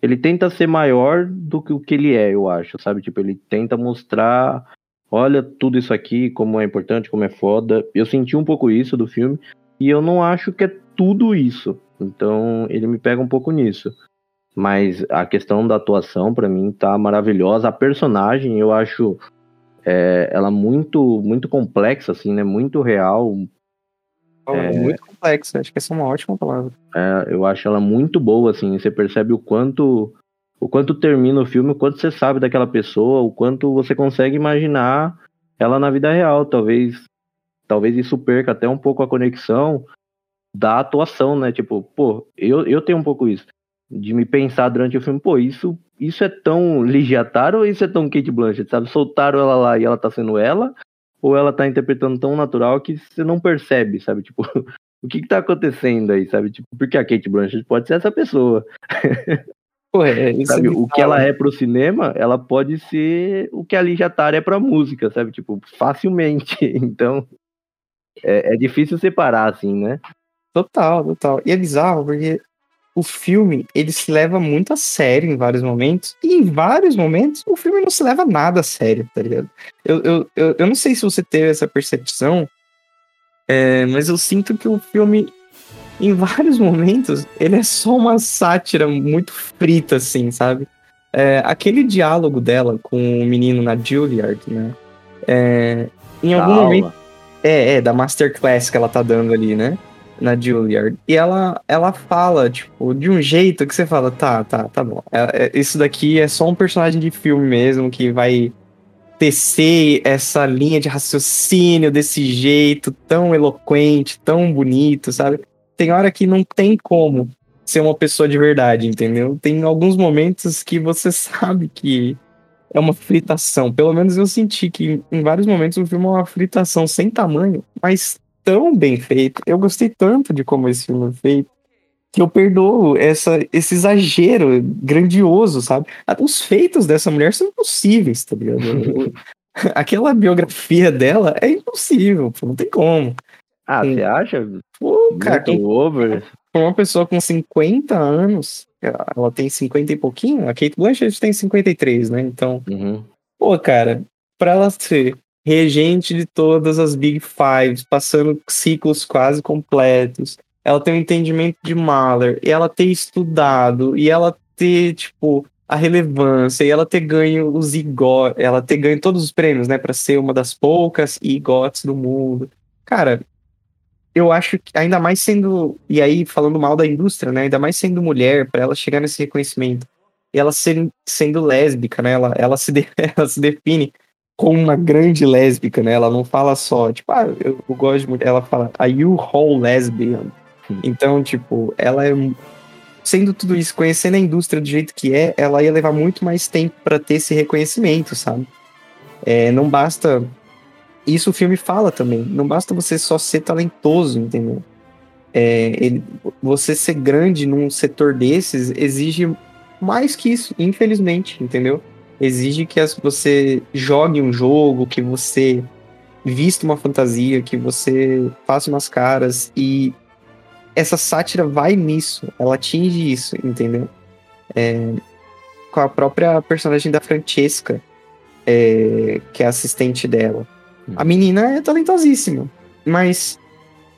ele tenta ser maior do que o que ele é, eu acho, sabe? Tipo, ele tenta mostrar olha tudo isso aqui, como é importante, como é foda. Eu senti um pouco isso do filme, e eu não acho que é tudo isso. Então ele me pega um pouco nisso. Mas a questão da atuação, para mim, tá maravilhosa. A personagem, eu acho é, ela muito muito complexa, assim, né? Muito real. É, muito complexa, acho que essa é uma ótima palavra. É, eu acho ela muito boa, assim. Você percebe o quanto o quanto termina o filme, o quanto você sabe daquela pessoa, o quanto você consegue imaginar ela na vida real. Talvez, talvez isso perca até um pouco a conexão da atuação, né? Tipo, pô, eu, eu tenho um pouco isso. De me pensar durante o filme, pô, isso, isso é tão ligiatário ou isso é tão Kate Blanchett, sabe? Soltaram ela lá e ela tá sendo ela, ou ela tá interpretando tão natural que você não percebe, sabe? [laughs] Tipo, o que que tá acontecendo aí, sabe? Tipo, porque a Kate Blanchett pode ser essa pessoa. [laughs] Pô, é, sabe, o que ela é pro cinema, ela pode ser o que a Lígia Tara é pra música, sabe? Tipo, facilmente. [laughs] Então, é, é, difícil separar, assim, né? Total, total. E é bizarro, porque o filme, ele se leva muito a sério em vários momentos, e em vários momentos o filme não se leva nada a sério, tá ligado? Eu, eu, eu, eu não sei se você teve essa percepção, é, mas eu sinto que o filme em vários momentos, ele é só uma sátira muito frita, assim, sabe? É, aquele diálogo dela com o menino na Juilliard, né? É, em algum Da momento. aula. É, é, da masterclass que ela tá dando ali, né? Na Juilliard. E ela, ela fala, tipo, de um jeito que você fala, tá, tá, tá bom. É- é- isso daqui é só um personagem de filme mesmo que vai tecer essa linha de raciocínio desse jeito tão eloquente, tão bonito, sabe? Tem hora que não tem como ser uma pessoa de verdade, entendeu? Tem alguns momentos que você [laughs] sabe que é uma fritação. Pelo menos eu senti que em vários momentos o filme é uma fritação sem tamanho, mas tão bem feito. Eu gostei tanto de como esse filme é feito que eu perdoo essa, esse exagero grandioso, sabe? Os feitos dessa mulher são impossíveis, tá ligado? [laughs] Aquela biografia dela é impossível, não tem como. Ah, Sim. você acha? Pô, cara, Muito over. uma pessoa com 50 anos, ela tem 50 e pouquinho, a Kate Blanchett tem 53, né? Então, Uhum. Pô, cara, pra ela ser regente de todas as Big Fives, passando ciclos quase completos, ela tem um entendimento de Mahler, e ela ter estudado, e ela ter, tipo, a relevância, e ela ter ganho os EGOT, ela ter ganho todos os prêmios, né, pra ser uma das poucas EGOTs do mundo. Cara, eu acho que, ainda mais sendo, e aí falando mal da indústria, né, ainda mais sendo mulher, pra ela chegar nesse reconhecimento, e ela ser, sendo lésbica, né? Ela, ela, se de- [laughs] ela se define como uma grande lésbica, né? Ela não fala só, tipo, ah, eu, eu gosto de mulher. Ela fala, are you whole lesbian? Sim. Então, tipo, ela é. Sendo tudo isso, conhecendo a indústria do jeito que é, ela ia levar muito mais tempo pra ter esse reconhecimento, sabe? É, não basta. Isso o filme fala também. Não basta você só ser talentoso, entendeu? É, ele- você ser grande num setor desses exige mais que isso, infelizmente, entendeu? Exige que as- você jogue um jogo, que você vista uma fantasia, que você faça umas caras e essa sátira vai nisso, ela atinge isso, entendeu? É, com a própria personagem da Francesca, é, que é assistente dela. A menina é talentosíssima, mas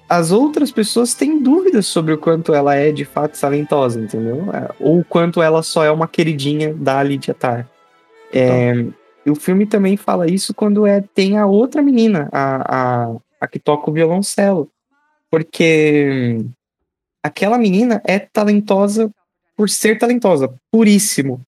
as outras pessoas têm dúvidas sobre o quanto ela é de fato talentosa, entendeu? É, Ou o quanto ela só é uma queridinha da Lydia Tarr. É, e o filme também fala isso quando é, tem a outra menina, a, a, a que toca o violoncelo. Porque aquela menina é talentosa por ser talentosa, puríssimo.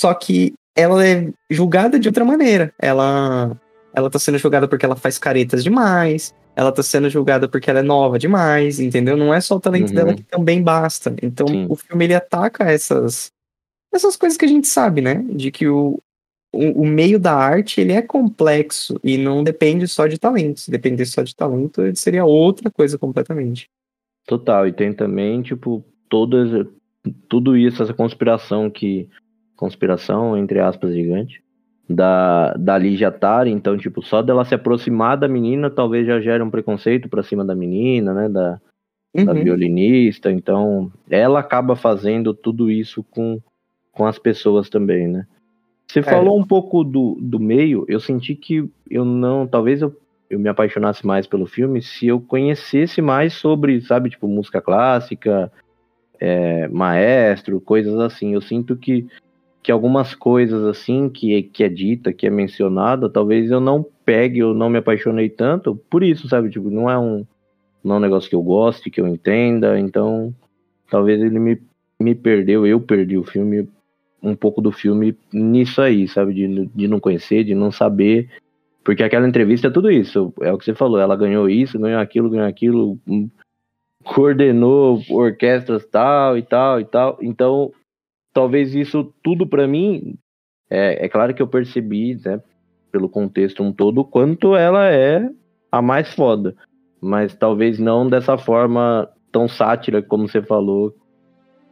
Só que ela é julgada de outra maneira. Ela, ela tá sendo julgada porque ela faz caretas demais, ela tá sendo julgada porque ela é nova demais, entendeu? Não é só o talento Uhum. dela que também basta. Então Sim. o filme ele ataca essas essas coisas que a gente sabe, né? De que o, o, o meio da arte ele é complexo e não depende só de talento. Se dependesse só de talento, ele seria outra coisa completamente. Total, e tem também, tipo, todas, tudo isso, essa conspiração que. Conspiração, entre aspas, gigante. Da, da Ligia Tari, então, tipo, só dela se aproximar da menina, talvez já gere um preconceito pra cima da menina, né? Da, da Uhum. violinista. Então, ela acaba fazendo tudo isso com, com as pessoas também, né? Você É. falou um pouco do, do meio, eu senti que eu não. Talvez eu, eu me apaixonasse mais pelo filme se eu conhecesse mais sobre, sabe, tipo, música clássica, é, maestro, coisas assim. Eu sinto que, que algumas coisas assim que, que é dita, que é mencionada, talvez eu não pegue, eu não me apaixonei tanto por isso, sabe? Tipo, não é um, não é um negócio que eu goste, que eu entenda, então talvez ele me, me perdeu, eu perdi o filme, um pouco do filme nisso aí, sabe? De, de não conhecer, de não saber. Porque aquela entrevista é tudo isso, é o que você falou, ela ganhou isso, ganhou aquilo, ganhou aquilo, hum, coordenou orquestras tal e tal e tal. Então, talvez isso tudo pra mim, é, é claro que eu percebi, né, pelo contexto um todo, o quanto ela é a mais foda. Mas talvez não dessa forma tão sátira como você falou,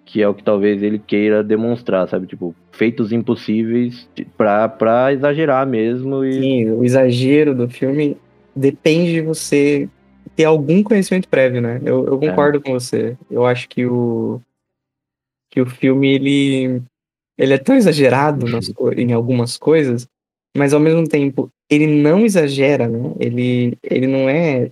que é o que talvez ele queira demonstrar, sabe? Tipo, feitos impossíveis pra, pra exagerar mesmo e. Sim, o exagero do filme depende de você ter algum conhecimento prévio, né? Eu, eu concordo com você. Eu acho que o que o filme ele ele é tão exagerado nas co- em algumas coisas, mas ao mesmo tempo ele não exagera, né? Ele ele não é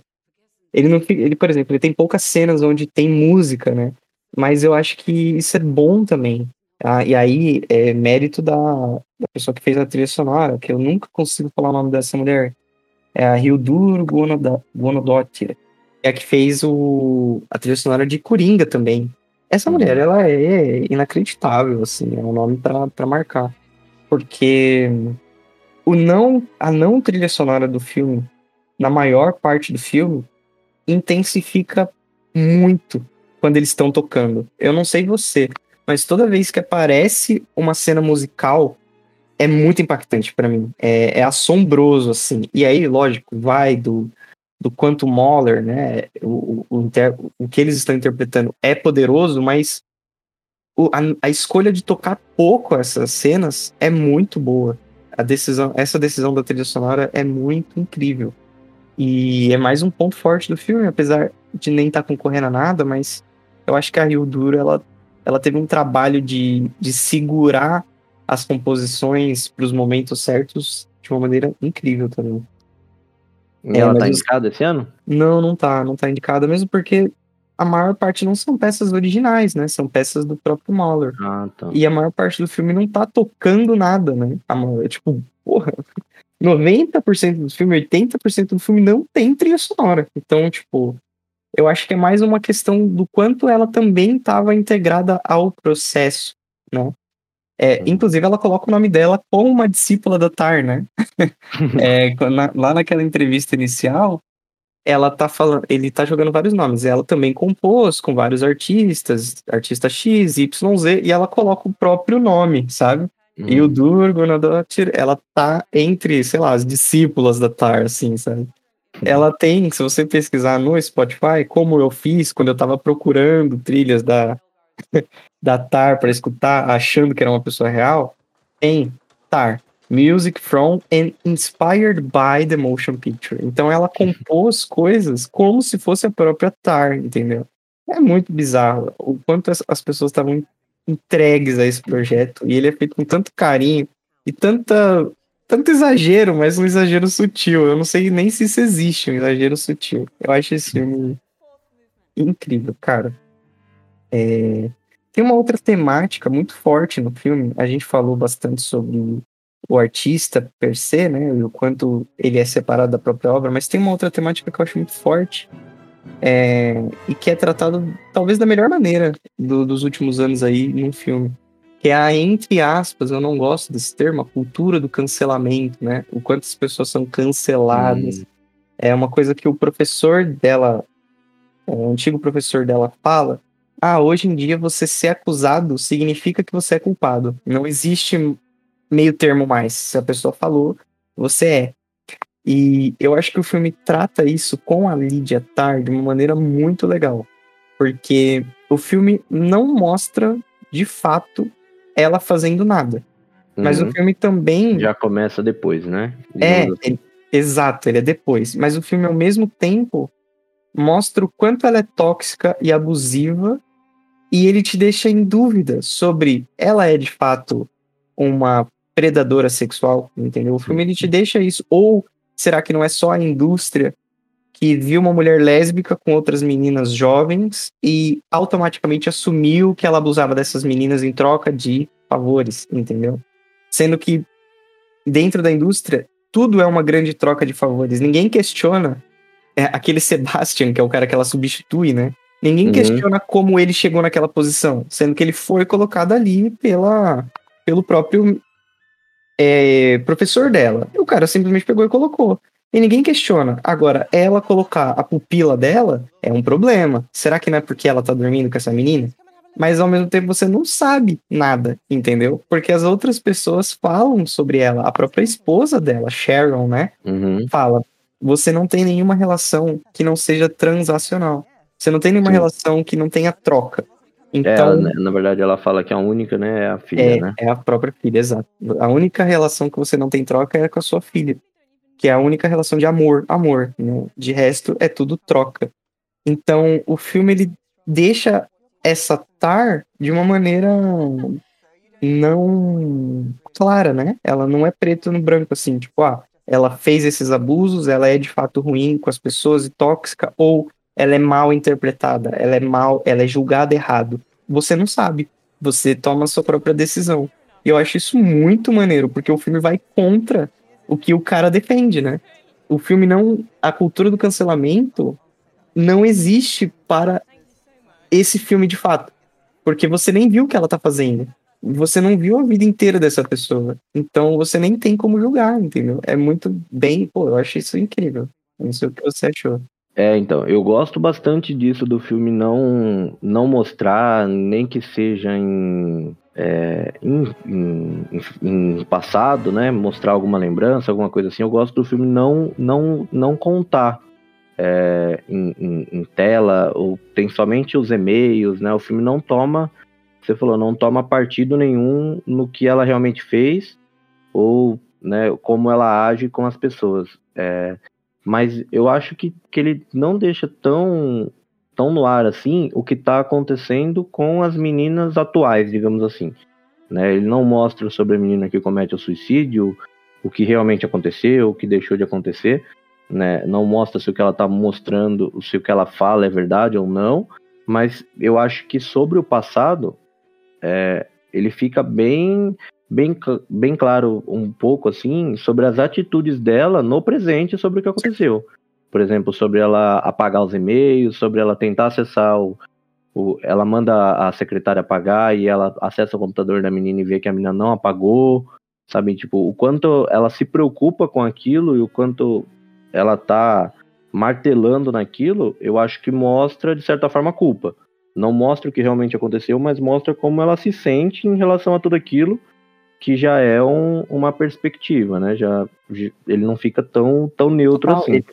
ele não ele, por exemplo, ele tem poucas cenas onde tem música, né? Mas eu acho que isso é bom também. Ah, e aí é mérito da, da pessoa que fez a trilha sonora, que eu nunca consigo falar o nome dessa mulher. É a Hildur Guðnadóttir. É a que fez o, a trilha sonora de Coringa também. Essa mulher, ela é inacreditável, assim, é um nome para marcar. Porque o não, a não trilha sonora do filme, na maior parte do filme, intensifica muito quando eles estão tocando. Eu não sei você, mas toda vez que aparece uma cena musical, é muito impactante para mim. É, é, assombroso, assim. E aí, lógico, vai do, do quanto Moller, né? O, o, o, que eles estão interpretando é poderoso, mas o, a, a, escolha de tocar pouco essas cenas é muito boa. A decisão, essa decisão da trilha sonora é muito incrível. E é mais um ponto forte do filme, apesar de nem estar tá concorrendo a nada, mas eu acho que a Rio Duro, ela, ela teve um trabalho de, de segurar as composições para os momentos certos de uma maneira incrível também. É, ela tá indicada esse ano? Não, não tá, não tá indicada, mesmo porque a maior parte não são peças originais, né? São peças do próprio Mahler. Ah, tá. E a maior parte do filme não tá tocando nada, né? A maior, tipo, porra, [laughs] 90% do filme, 80% do filme não tem trilha sonora. Então, tipo, eu acho que é mais uma questão do quanto ela também estava integrada ao processo, né? É, inclusive, ela coloca o nome dela como uma discípula da Tar, né? [laughs] é, na, lá naquela entrevista inicial, ela tá falando, ele tá jogando vários nomes. Ela também compôs com vários artistas, artista X, Y, Z, e ela coloca o próprio nome, sabe? Uhum. E o Durgo, ela tá entre, sei lá, as discípulas da Tar, assim, sabe? Ela tem, se você pesquisar no Spotify, como eu fiz quando eu tava procurando trilhas da, da Tar para escutar, achando que era uma pessoa real, tem Tar, Music from and Inspired by the Motion Picture. Então ela compôs coisas como se fosse a própria Tar, entendeu? É muito bizarro o quanto as, as pessoas estavam entregues a esse projeto e ele é feito com tanto carinho e tanta tanto exagero, mas um exagero sutil. Eu não sei nem se isso existe, um exagero sutil. Eu acho esse filme incrível, cara. É... Tem uma outra temática muito forte no filme. A gente falou bastante sobre o artista per se, né? E o quanto ele é separado da própria obra, mas tem uma outra temática que eu acho muito forte. É... E que é tratado talvez da melhor maneira do, dos últimos anos aí num filme. Que é a, entre aspas, eu não gosto desse termo, a cultura do cancelamento, né? O quanto as pessoas são canceladas. Hum. É uma coisa que o professor dela, o antigo professor dela fala, ah, hoje em dia você ser acusado significa que você é culpado. Não existe meio termo mais. Se a pessoa falou, você é. E eu acho que o filme trata isso com a Lydia Tarr de uma maneira muito legal. Porque o filme não mostra, de fato, ela fazendo nada. Mas uhum. o filme também. Já começa depois, né? É, assim. exato, ele é depois. Mas o filme, ao mesmo tempo, mostra o quanto ela é tóxica e abusiva e ele te deixa em dúvida sobre ela é de fato uma predadora sexual, entendeu? O filme ele te deixa isso. Ou será que não é só a indústria que viu uma mulher lésbica com outras meninas jovens e automaticamente assumiu que ela abusava dessas meninas em troca de favores, entendeu? Sendo que dentro da indústria tudo é uma grande troca de favores. Ninguém questiona é, aquele [laughs] Sebastian, que é o cara que ela substitui, né? Ninguém uhum. questiona como ele chegou naquela posição, sendo que ele foi colocado ali pela, pelo próprio é, professor dela. E o cara simplesmente pegou e colocou. E ninguém questiona. Agora, ela colocar a pupila dela é um problema. Será que não é porque ela tá dormindo com essa menina? Mas ao mesmo tempo você não sabe nada, entendeu? Porque as outras pessoas falam sobre ela. A própria esposa dela, Sharon, né? Uhum. Fala: você não tem nenhuma relação que não seja transacional. Você não tem nenhuma Sim. relação que não tenha troca. Então, é, na verdade, ela fala que a única, né, é a filha, é, né? É a própria filha, exato. A única relação que você não tem troca é com a sua filha. Que é a única relação de amor, amor. Né? De resto, é tudo troca. Então, o filme, ele deixa essa tar de uma maneira não clara, né? Ela não é preto no branco, assim, tipo, ah, ela fez esses abusos, ela é de fato ruim com as pessoas e tóxica, ou ela é mal interpretada, ela é mal, ela é julgada errado. Você não sabe. Você toma a sua própria decisão. E eu acho isso muito maneiro, porque o filme vai contra o que o cara defende, né? o filme não. A cultura do cancelamento não existe para esse filme de fato. Porque você nem viu o que ela tá fazendo. Você não viu a vida inteira dessa pessoa. Então você nem tem como julgar, entendeu? É muito bem. Pô, eu achei isso incrível. Não sei o que você achou. É, então, eu gosto bastante disso do filme não, não mostrar, nem que seja em, é, em, em, em, passado, né? Mostrar alguma lembrança, alguma coisa assim. Eu gosto do filme não, não, não contar é, em, em, em, tela, ou tem somente os e-mails, né? O filme não toma, você falou, não toma partido nenhum no que ela realmente fez, ou né, como ela age com as pessoas. É, mas eu acho que, que ele não deixa tão, tão no ar assim o que está acontecendo com as meninas atuais, digamos assim. Né? Ele não mostra sobre a menina que comete o suicídio, o que realmente aconteceu, o que deixou de acontecer. Né? Não mostra se o que ela está mostrando, se o que ela fala é verdade ou não. Mas eu acho que sobre o passado, é, ele fica bem bem, bem claro um pouco assim sobre as atitudes dela no presente sobre o que aconteceu. Por exemplo, sobre ela apagar os e-mails, sobre ela tentar acessar o, o, ela manda a secretária apagar e ela acessa o computador da menina e vê que a menina não apagou, sabe? Tipo, o quanto ela se preocupa com aquilo e o quanto ela tá martelando naquilo, eu acho que mostra, de certa forma, a culpa. Não mostra o que realmente aconteceu, mas mostra como ela se sente em relação a tudo aquilo que já é um, uma perspectiva, né? Já, ele não fica tão, tão neutro assim. Ele,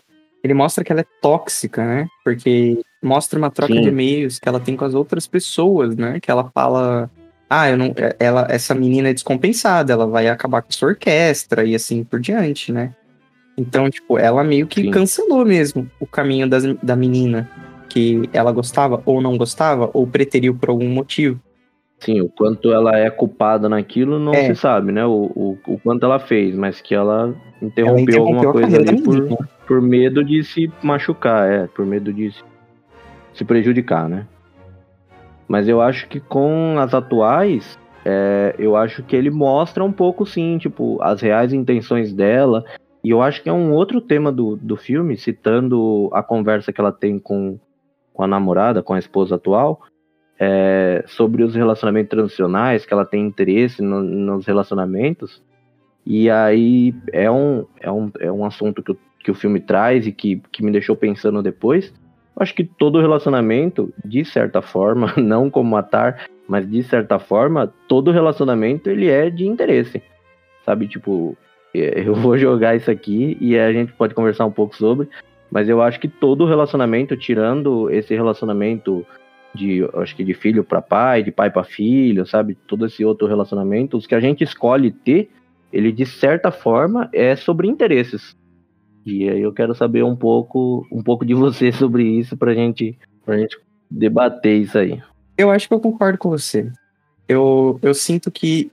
ele, mostra que ela é tóxica, né? Porque mostra uma troca Sim. de e-mails que ela tem com as outras pessoas, né? Que ela fala, ah, eu não, é, ela, essa menina é descompensada, ela vai acabar com sua orquestra e assim por diante, né? Então, tipo, ela meio que Sim. cancelou mesmo o caminho das, da menina que ela gostava ou não gostava ou preteriu por algum motivo. Sim, o quanto ela é culpada naquilo não é. se sabe, né? O, o, o, quanto ela fez, mas que ela interrompeu, ela interrompeu alguma coisa ali por, por medo de se machucar, é, por medo de se, se prejudicar, né? Mas eu acho que com as atuais, é, eu acho que ele mostra um pouco, sim, tipo, as reais intenções dela. E eu acho que é um outro tema do, do filme, citando a conversa que ela tem com, com a namorada, com a esposa atual, é, sobre os relacionamentos tradicionais, que ela tem interesse no, nos relacionamentos. E aí é um, é um, é um assunto que, que o filme traz e que, que me deixou pensando depois. Acho que todo relacionamento, de certa forma, [laughs] não como matar, mas de certa forma, todo relacionamento ele é de interesse. Sabe, tipo, é, eu vou [laughs] jogar isso aqui e a gente pode conversar um pouco sobre, mas eu acho que todo relacionamento, tirando esse relacionamento de acho que de filho para pai, de pai para filho, sabe? Todo esse outro relacionamento, os que a gente escolhe ter, ele de certa forma é sobre interesses. E aí eu quero saber um pouco, um pouco de você [laughs] sobre isso pra gente, pra gente debater isso aí. Eu acho que eu concordo com você. Eu, eu sinto que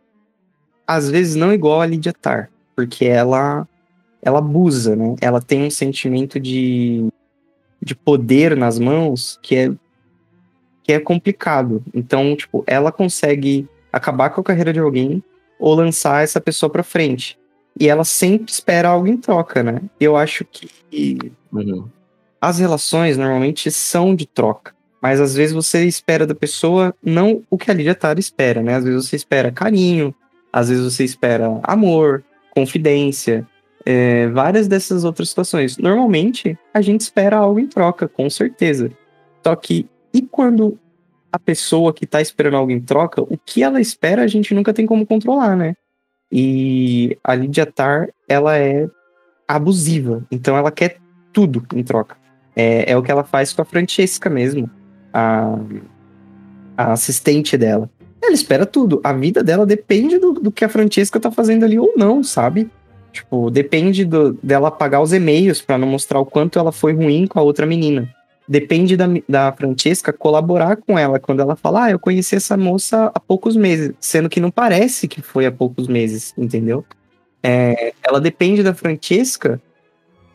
às vezes não igual a Lydia Tar, porque ela ela abusa, né? Ela tem um sentimento de, de poder nas mãos que é que é complicado. Então, tipo, ela consegue acabar com a carreira de alguém ou lançar essa pessoa para frente. E ela sempre espera algo em troca, né? Eu acho que uhum. as relações normalmente são de troca. Mas às vezes você espera da pessoa não o que a Lídia Tara espera, né? Às vezes você espera carinho, às vezes você espera amor, confidência, é, várias dessas outras situações. Normalmente a gente espera algo em troca, com certeza. Só que e quando a pessoa que tá esperando alguém troca, o que ela espera a gente nunca tem como controlar, né? E a Lydia Tar, ela é abusiva, então ela quer tudo em troca. É, é o que ela faz com a Francesca mesmo, a, a assistente dela. Ela espera tudo. A vida dela depende do, do que a Francesca tá fazendo ali ou não, sabe? Tipo, depende do, dela apagar os e-mails para não mostrar o quanto ela foi ruim com a outra menina depende da, da Francesca colaborar com ela quando ela fala, ah, eu conheci essa moça há poucos meses, sendo que não parece que foi há poucos meses, entendeu? É, ela depende da Francesca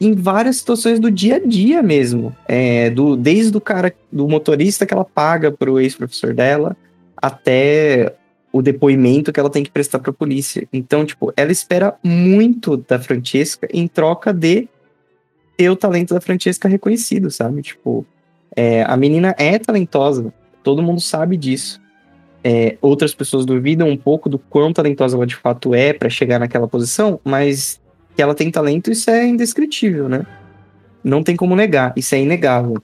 em várias situações do dia a dia mesmo, é, do, desde o cara, do motorista que ela paga para o ex-professor dela, até o depoimento que ela tem que prestar para a polícia. Então, tipo, ela espera muito da Francesca em troca de ter o talento da Francesca reconhecido, sabe? Tipo, é, a menina é talentosa, todo mundo sabe disso. É, outras pessoas duvidam um pouco do quão talentosa ela de fato é para chegar naquela posição, mas que ela tem talento, isso é indescritível, né? Não tem como negar, isso é inegável.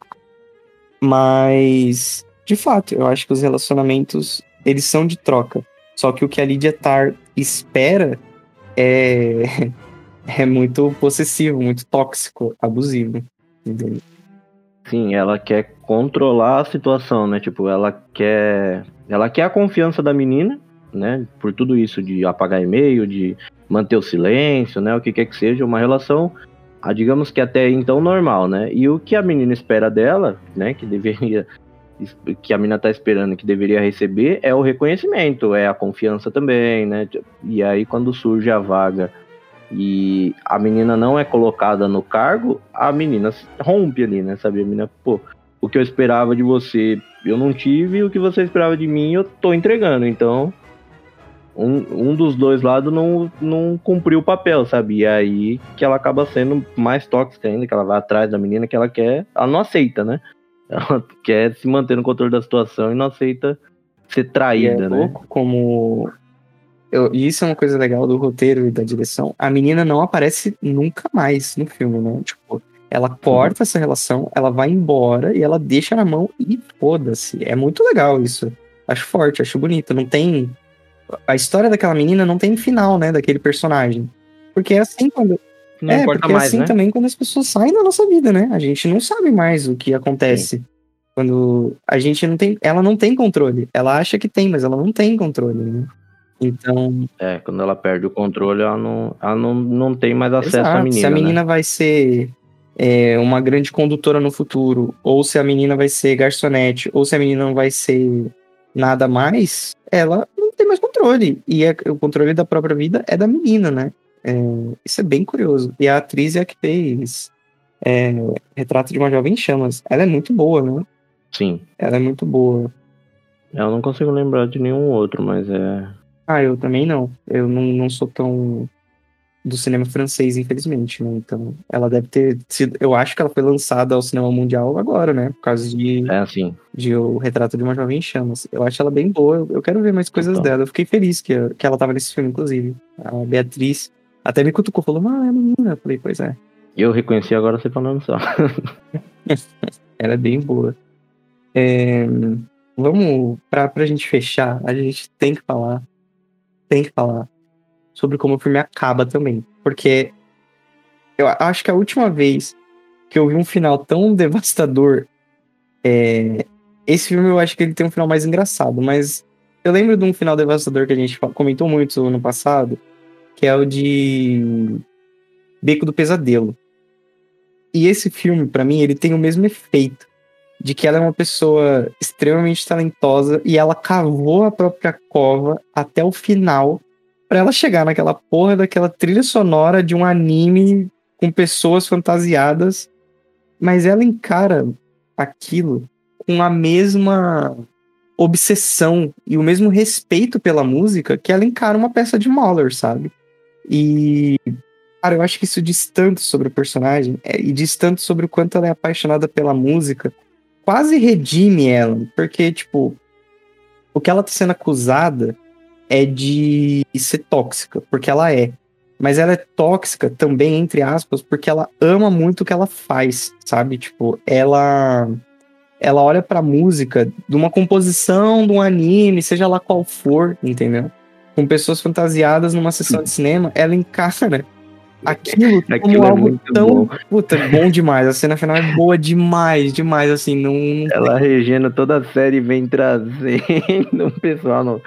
Mas, de fato, eu acho que os relacionamentos, eles são de troca. Só que o que a Lydia Tar espera é, é muito possessivo, muito tóxico, abusivo. Entendeu? Sim, ela quer controlar a situação, né? Tipo, ela quer. Ela quer a confiança da menina, né? Por tudo isso de apagar e-mail, de manter o silêncio, né? O que quer que seja, uma relação, a, digamos que até então normal, né? E o que a menina espera dela, né? Que deveria. [laughs] Que a menina tá esperando que deveria receber é o reconhecimento, é a confiança também, né? E aí, quando surge a vaga e a menina não é colocada no cargo, a menina rompe ali, né? Sabe? A menina, pô, o que eu esperava de você eu não tive, o que você esperava de mim eu tô entregando. Então, um, um dos dois lados não, não cumpriu o papel, sabe? E aí que ela acaba sendo mais tóxica ainda, que ela vai atrás da menina que ela quer, ela não aceita, né? [laughs] Ela quer se manter no controle da situação e não aceita ser traída, é né? Louco como eu, e isso é uma coisa legal do roteiro e da direção. A menina não aparece nunca mais no filme, né? Tipo, ela corta essa relação, ela vai embora e ela deixa na mão e foda-se. É muito legal isso. Acho forte, acho bonito. Não tem. A história daquela menina não tem final, né? Daquele personagem. Porque é assim quando. Não é, porque é mais, é assim né? também quando as pessoas saem da nossa vida, né? A gente não sabe mais o que acontece. Sim. Quando a gente não tem. Ela não tem controle. Ela acha que tem, mas ela não tem controle, né? Então. É, quando ela perde o controle, ela não, ela não, não tem mais acesso exato. à menina. Se a menina né? vai ser é, uma grande condutora no futuro, ou se a menina vai ser garçonete, ou se a menina não vai ser nada mais, ela não tem mais controle. E é, o controle da própria vida é da menina, né? É, isso é bem curioso. E a atriz é a que fez é, Retrato de uma Jovem Chamas. Ela é muito boa, né? Sim. Ela é muito boa. Eu não consigo lembrar de nenhum outro, mas é. Ah, eu também não. Eu não, não sou tão do cinema francês, infelizmente, né? Então, ela deve ter sido. Eu acho que ela foi lançada ao cinema mundial agora, né? Por causa de. É, assim. De O Retrato de uma Jovem Chamas. Eu acho ela bem boa. Eu quero ver mais coisas então. dela. Eu fiquei feliz que, que ela tava nesse filme, inclusive. A Beatriz até me cutucou, falou, ah, é menina. Eu falei, pois é. Eu reconheci agora você falando só. [laughs] ela é bem boa. É... Vamos, pra, pra gente fechar, a gente tem que falar tem que falar sobre como o filme acaba também. Porque eu acho que a última vez que eu vi um final tão [laughs] devastador. É... Esse filme eu acho que ele tem um final mais engraçado, mas eu lembro de um final devastador que a gente comentou muito no passado, que é o de Beco do Pesadelo. E esse filme, para mim, ele tem o mesmo efeito de que ela é uma pessoa extremamente talentosa e ela cavou a própria cova até o final para ela chegar naquela porra daquela trilha sonora de um anime com pessoas fantasiadas, mas ela encara aquilo com a mesma obsessão e o mesmo respeito pela música que ela encara uma peça de Mahler, sabe? E cara, eu acho que isso diz tanto sobre o personagem é, e diz tanto sobre o quanto ela é apaixonada pela música quase redime ela, porque, tipo, o que ela tá sendo acusada é de ser tóxica, porque ela é. Mas ela é tóxica também, entre aspas, porque ela ama muito o que ela faz, sabe? Tipo, ela ela olha pra música de uma composição de um anime, seja lá qual for, entendeu? Com pessoas fantasiadas numa sessão de cinema, ela encara aquilo, [laughs] aquilo é algo tão. Bom. Puta, bom demais. A cena final é boa demais, demais, assim. Não, não Ela tem... regendo toda a série vem trazendo o pessoal no.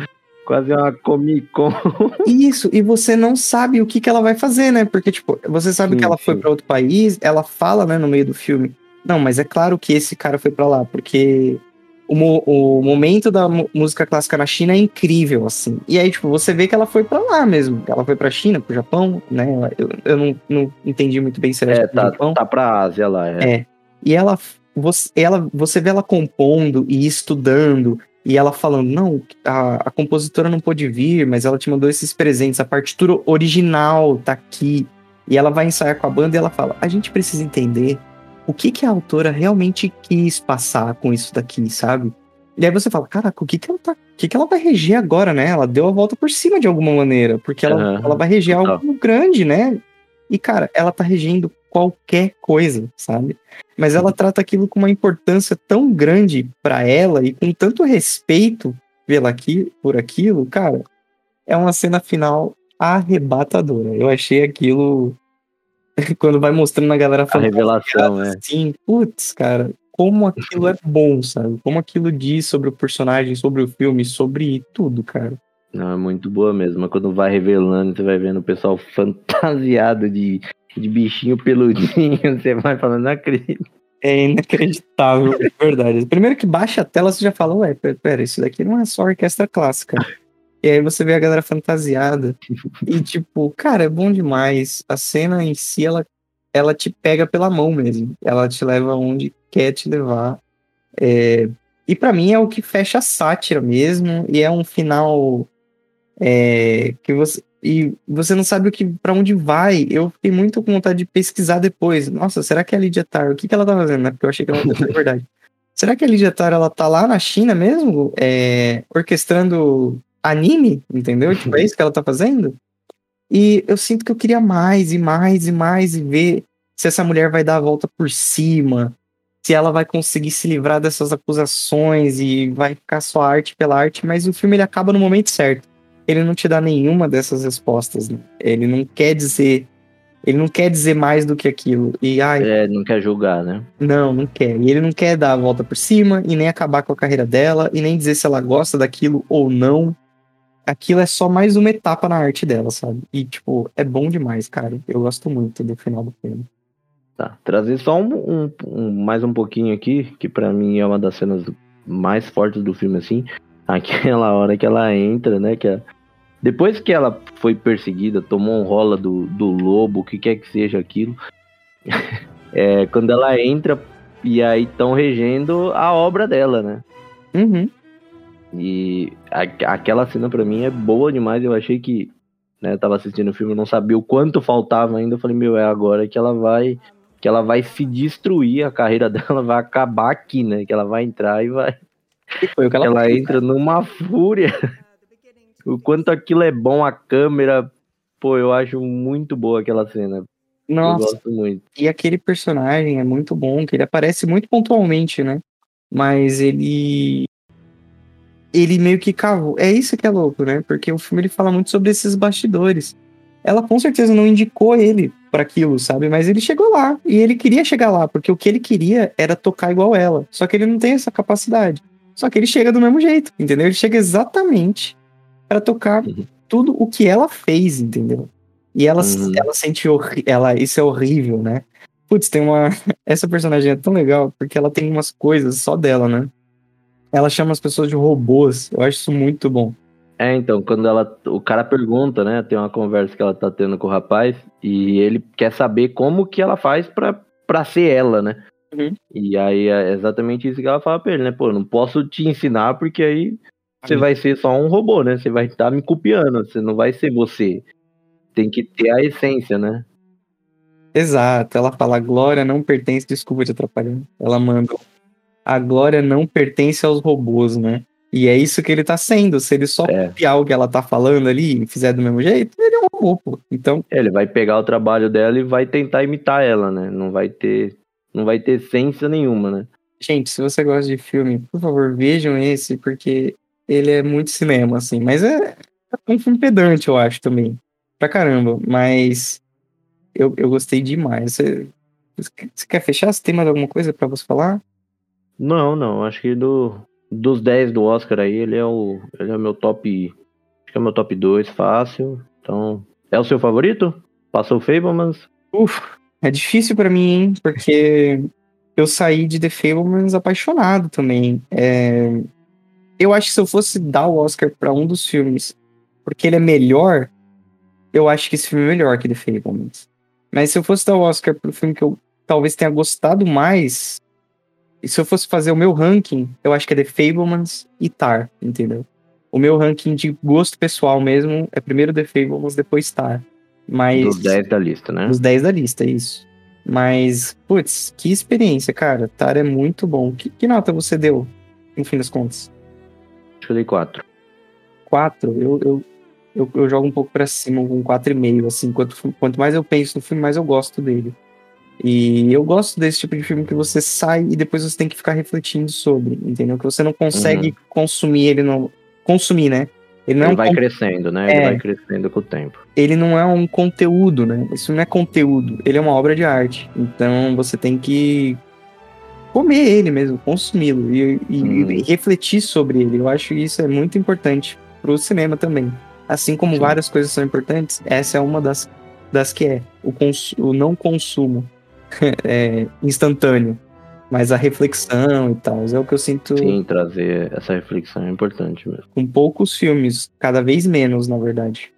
Quase uma Comic Con. [laughs] Isso, e você não sabe o que, que ela vai fazer, né? Porque, tipo, você sabe sim, que ela sim. foi para outro país, ela fala, né, no meio do filme. Não, mas é claro que esse cara foi para lá, porque o, o momento da música clássica na China é incrível, assim. E aí, tipo, você vê que ela foi para lá mesmo. Ela foi pra China, pro Japão, né? Eu, eu não, não entendi muito bem se era é, tá, Japão. tá pra Ásia lá, é. é. E ela você, ela, você vê ela compondo e estudando, e ela falando, não, a, a compositora não pôde vir, mas ela te mandou esses presentes, a partitura original tá aqui. E ela vai ensaiar com a banda e ela fala: a gente precisa entender o que, que a autora realmente quis passar com isso daqui, sabe? E aí você fala, caraca, o que que ela tá. O que, que ela vai reger agora, né? Ela deu a volta por cima de alguma maneira. Porque ela, Aham, ela vai reger algo grande, né? E, cara, ela tá regendo qualquer coisa, sabe? Mas ela trata aquilo com uma importância tão grande pra ela e com tanto respeito pela aqui, por aquilo, cara. É uma cena final arrebatadora. Eu achei aquilo. [laughs] Quando vai mostrando a galera A revelação, é. assim, putz, cara, como aquilo é bom, sabe? Como aquilo diz sobre o personagem, sobre o filme, sobre tudo, cara. Não, é muito boa mesmo. Mas quando vai revelando, você vai vendo o pessoal [laughs] fantasiado de, de bichinho peludinho. [laughs] Você vai falando, não acredito. É inacreditável, de verdade. Primeiro que baixa a tela, você já fala, ué, pera, isso daqui não é só orquestra clássica. E aí você vê a galera fantasiada. E tipo, cara, é bom demais. A cena em si, ela, ela te pega pela mão mesmo. Ela te leva onde quer te levar. É, E pra mim é o que fecha a sátira mesmo. E é um final é, que você. E você não sabe o que para onde vai. Eu fiquei muito com vontade de pesquisar depois. Nossa, será que a Lydia Tarr, o que, que ela tá fazendo, né? Porque eu achei que ela não de [laughs] verdade. Será que a Lydia Tarr, ela tá lá na China mesmo, é, orquestrando anime, entendeu? Tipo, é isso que ela tá fazendo? E eu sinto que eu queria mais e mais e mais e ver se essa mulher vai dar a volta por cima, se ela vai conseguir se livrar dessas acusações e vai ficar só arte pela arte, mas o filme ele acaba no momento certo. Ele não te dá nenhuma dessas respostas, né? Ele não quer dizer, ele não quer dizer mais do que aquilo. E ai, É, não quer julgar, né? não, não quer. E ele não quer dar a volta por cima e nem acabar com a carreira dela e nem dizer se ela gosta daquilo ou não. Aquilo é só mais uma etapa na arte dela, sabe? E, tipo, é bom demais, cara. Eu gosto muito do final do filme. Tá. Trazer só um, um- um- mais um pouquinho aqui, que pra mim é uma das cenas mais fortes do filme, assim. Aquela hora que ela entra, né? Que a- Depois que ela foi perseguida, tomou um rola do, do lobo, o que quer que seja aquilo. [laughs] é, quando ela entra e aí estão regendo a obra dela, né? Uhum. E a- aquela cena pra mim é boa demais. Eu achei que, né, eu tava assistindo o filme, não sabia o quanto faltava ainda. Eu falei, meu, é agora que ela vai, que ela vai se destruir, a carreira [laughs] dela vai acabar aqui, né? Que ela vai entrar e vai, foi o que ela, ela fez, entra numa fúria. [laughs] o quanto aquilo é bom, a câmera, pô, eu acho muito boa aquela cena. Nossa, Eu gosto muito. e aquele personagem é muito bom, que ele aparece muito pontualmente, né? Mas ele. Ele meio que cavou. É isso que é louco, né? Porque o filme ele fala muito sobre esses bastidores. Ela com certeza não indicou ele para aquilo, sabe? Mas ele chegou lá e ele queria chegar lá, porque o que ele queria era tocar igual ela. Só que ele não tem essa capacidade. Só que ele chega do mesmo jeito, entendeu? Ele chega exatamente para tocar Uhum. tudo o que ela fez, entendeu? E ela, Uhum. ela sente ela Isso é horrível, né? Putz, tem uma. [laughs] Essa personagem é tão legal porque ela tem umas coisas só dela, né? Ela chama as pessoas de robôs. Eu acho isso muito bom. É, então, quando ela. O cara pergunta, né? Tem uma conversa que ela tá tendo com o rapaz, e ele quer saber como que ela faz pra, pra ser ela, né? Uhum. E aí é exatamente isso que ela fala pra ele, né? Pô, não posso te ensinar porque aí você vai ser só um robô, né? Você vai estar me copiando, você não vai ser você. Tem que ter a essência, né? Exato. Ela fala: glória não pertence. Desculpa te atrapalhar. Ela manda: a glória não pertence aos robôs, né? E é isso que ele tá sendo. Se ele só É. copiar o que ela tá falando ali e fizer do mesmo jeito, ele é um robô, pô. Então, Ele vai pegar o trabalho dela e vai tentar imitar ela, né? Não vai ter. Não vai ter essência nenhuma, né? Gente, se você gosta de filme, por favor, vejam esse, porque ele é muito cinema, assim. Mas é, é um filme pedante, eu acho, também. Pra caramba. Mas eu, eu gostei demais. Você, você quer fechar? Você tem mais alguma coisa pra você falar? Não, não. Acho que do, dos 10 do Oscar aí, ele é o. Ele é o meu top. Acho que é o meu top 2, fácil. Então. É o seu favorito? Passou o Fablemans? Uf, é difícil pra mim, hein? Porque eu saí de The Fablemans apaixonado também. É, Eu acho que se eu fosse dar o Oscar pra um dos filmes, porque ele é melhor, eu acho que esse filme é melhor que The Fablemans. Mas se eu fosse dar o Oscar pro filme que eu talvez tenha gostado mais, e se eu fosse fazer o meu ranking, eu acho que é The Fablemans e Tar, entendeu? O meu ranking de gosto pessoal mesmo é primeiro The Fablemans, depois Tar. Mas. Dos 10 da lista, né? Dos 10 da lista, isso. Mas, putz, que experiência, cara. Tar é muito bom. Que, que nota você deu, no fim das contas? Acho que eu dei 4. 4? Eu, eu, eu, eu jogo um pouco pra cima, um 4,5. Assim, quanto, quanto mais eu penso no filme, mais eu gosto dele. E eu gosto desse tipo de filme que você sai e depois você tem que ficar refletindo sobre, entendeu? Que você não consegue uhum. consumir ele no. Consumir, né? Ele, não ele é um vai con... crescendo, né? É, ele vai crescendo com o tempo. Ele não é um conteúdo, né? Isso não é conteúdo, ele é uma obra de arte. Então você tem que comer ele mesmo, consumi-lo e, e, hum. e, refletir sobre ele. Eu acho que isso é muito importante pro cinema também. Assim como Sim. várias coisas são importantes, essa é uma das, das que é o, o não consumo [laughs] é, instantâneo, mas a reflexão e tal. É o que eu sinto. Sim, trazer essa reflexão é importante mesmo. Com poucos filmes, cada vez menos, na verdade.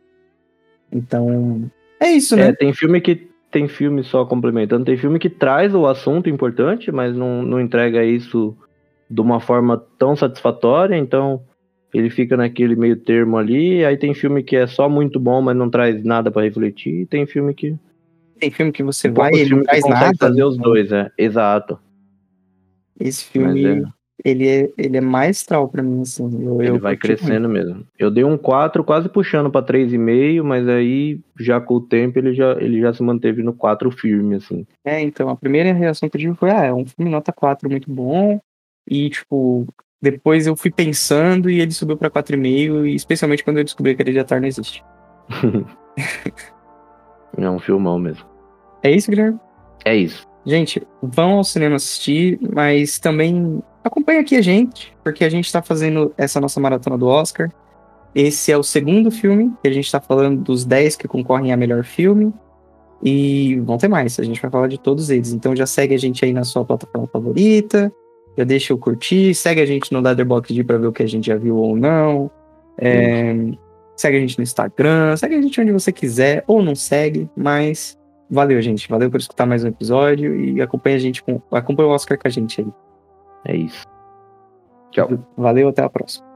Então, é isso, né? É, tem filme que tem filme só complementando, tem filme que traz o assunto importante, mas não, não entrega isso de uma forma tão satisfatória, então ele fica naquele meio termo ali. Aí tem filme que é só muito bom, mas não traz nada para refletir. E tem filme que tem filme que você vai e não traz nada. fazer os dois, é. Exato. Esse filme, é. ele, é, ele é maestral pra mim, assim. Eu, ele eu vai crescendo muito. mesmo. Eu dei um 4, quase puxando pra 3,5, mas aí, já com o tempo, ele já, ele já se manteve no 4 firme, assim. É, então, a primeira reação que eu tive foi, ah, é um filme nota 4 muito bom. E, tipo, depois eu fui pensando e ele subiu pra 4,5, e especialmente quando eu descobri que ele já não existe. [laughs] é um filmão mesmo. É isso, Guilherme? É isso. Gente, vão ao cinema assistir, mas também acompanhe aqui a gente, porque a gente está fazendo essa nossa maratona do Oscar. Esse é o segundo filme, que a gente está falando dos 10 que concorrem a melhor filme. E vão ter mais, a gente vai falar de todos eles. Então já segue a gente aí na sua plataforma favorita, já deixa eu curtir, segue a gente no Leatherbox para ver o que a gente já viu ou não. É, segue a gente no Instagram, segue a gente onde você quiser, ou não segue, mas Valeu, gente. Valeu por escutar mais um episódio e acompanha a gente com. Acompanha o Oscar com a gente aí. É isso. Tchau. Valeu, até a próxima.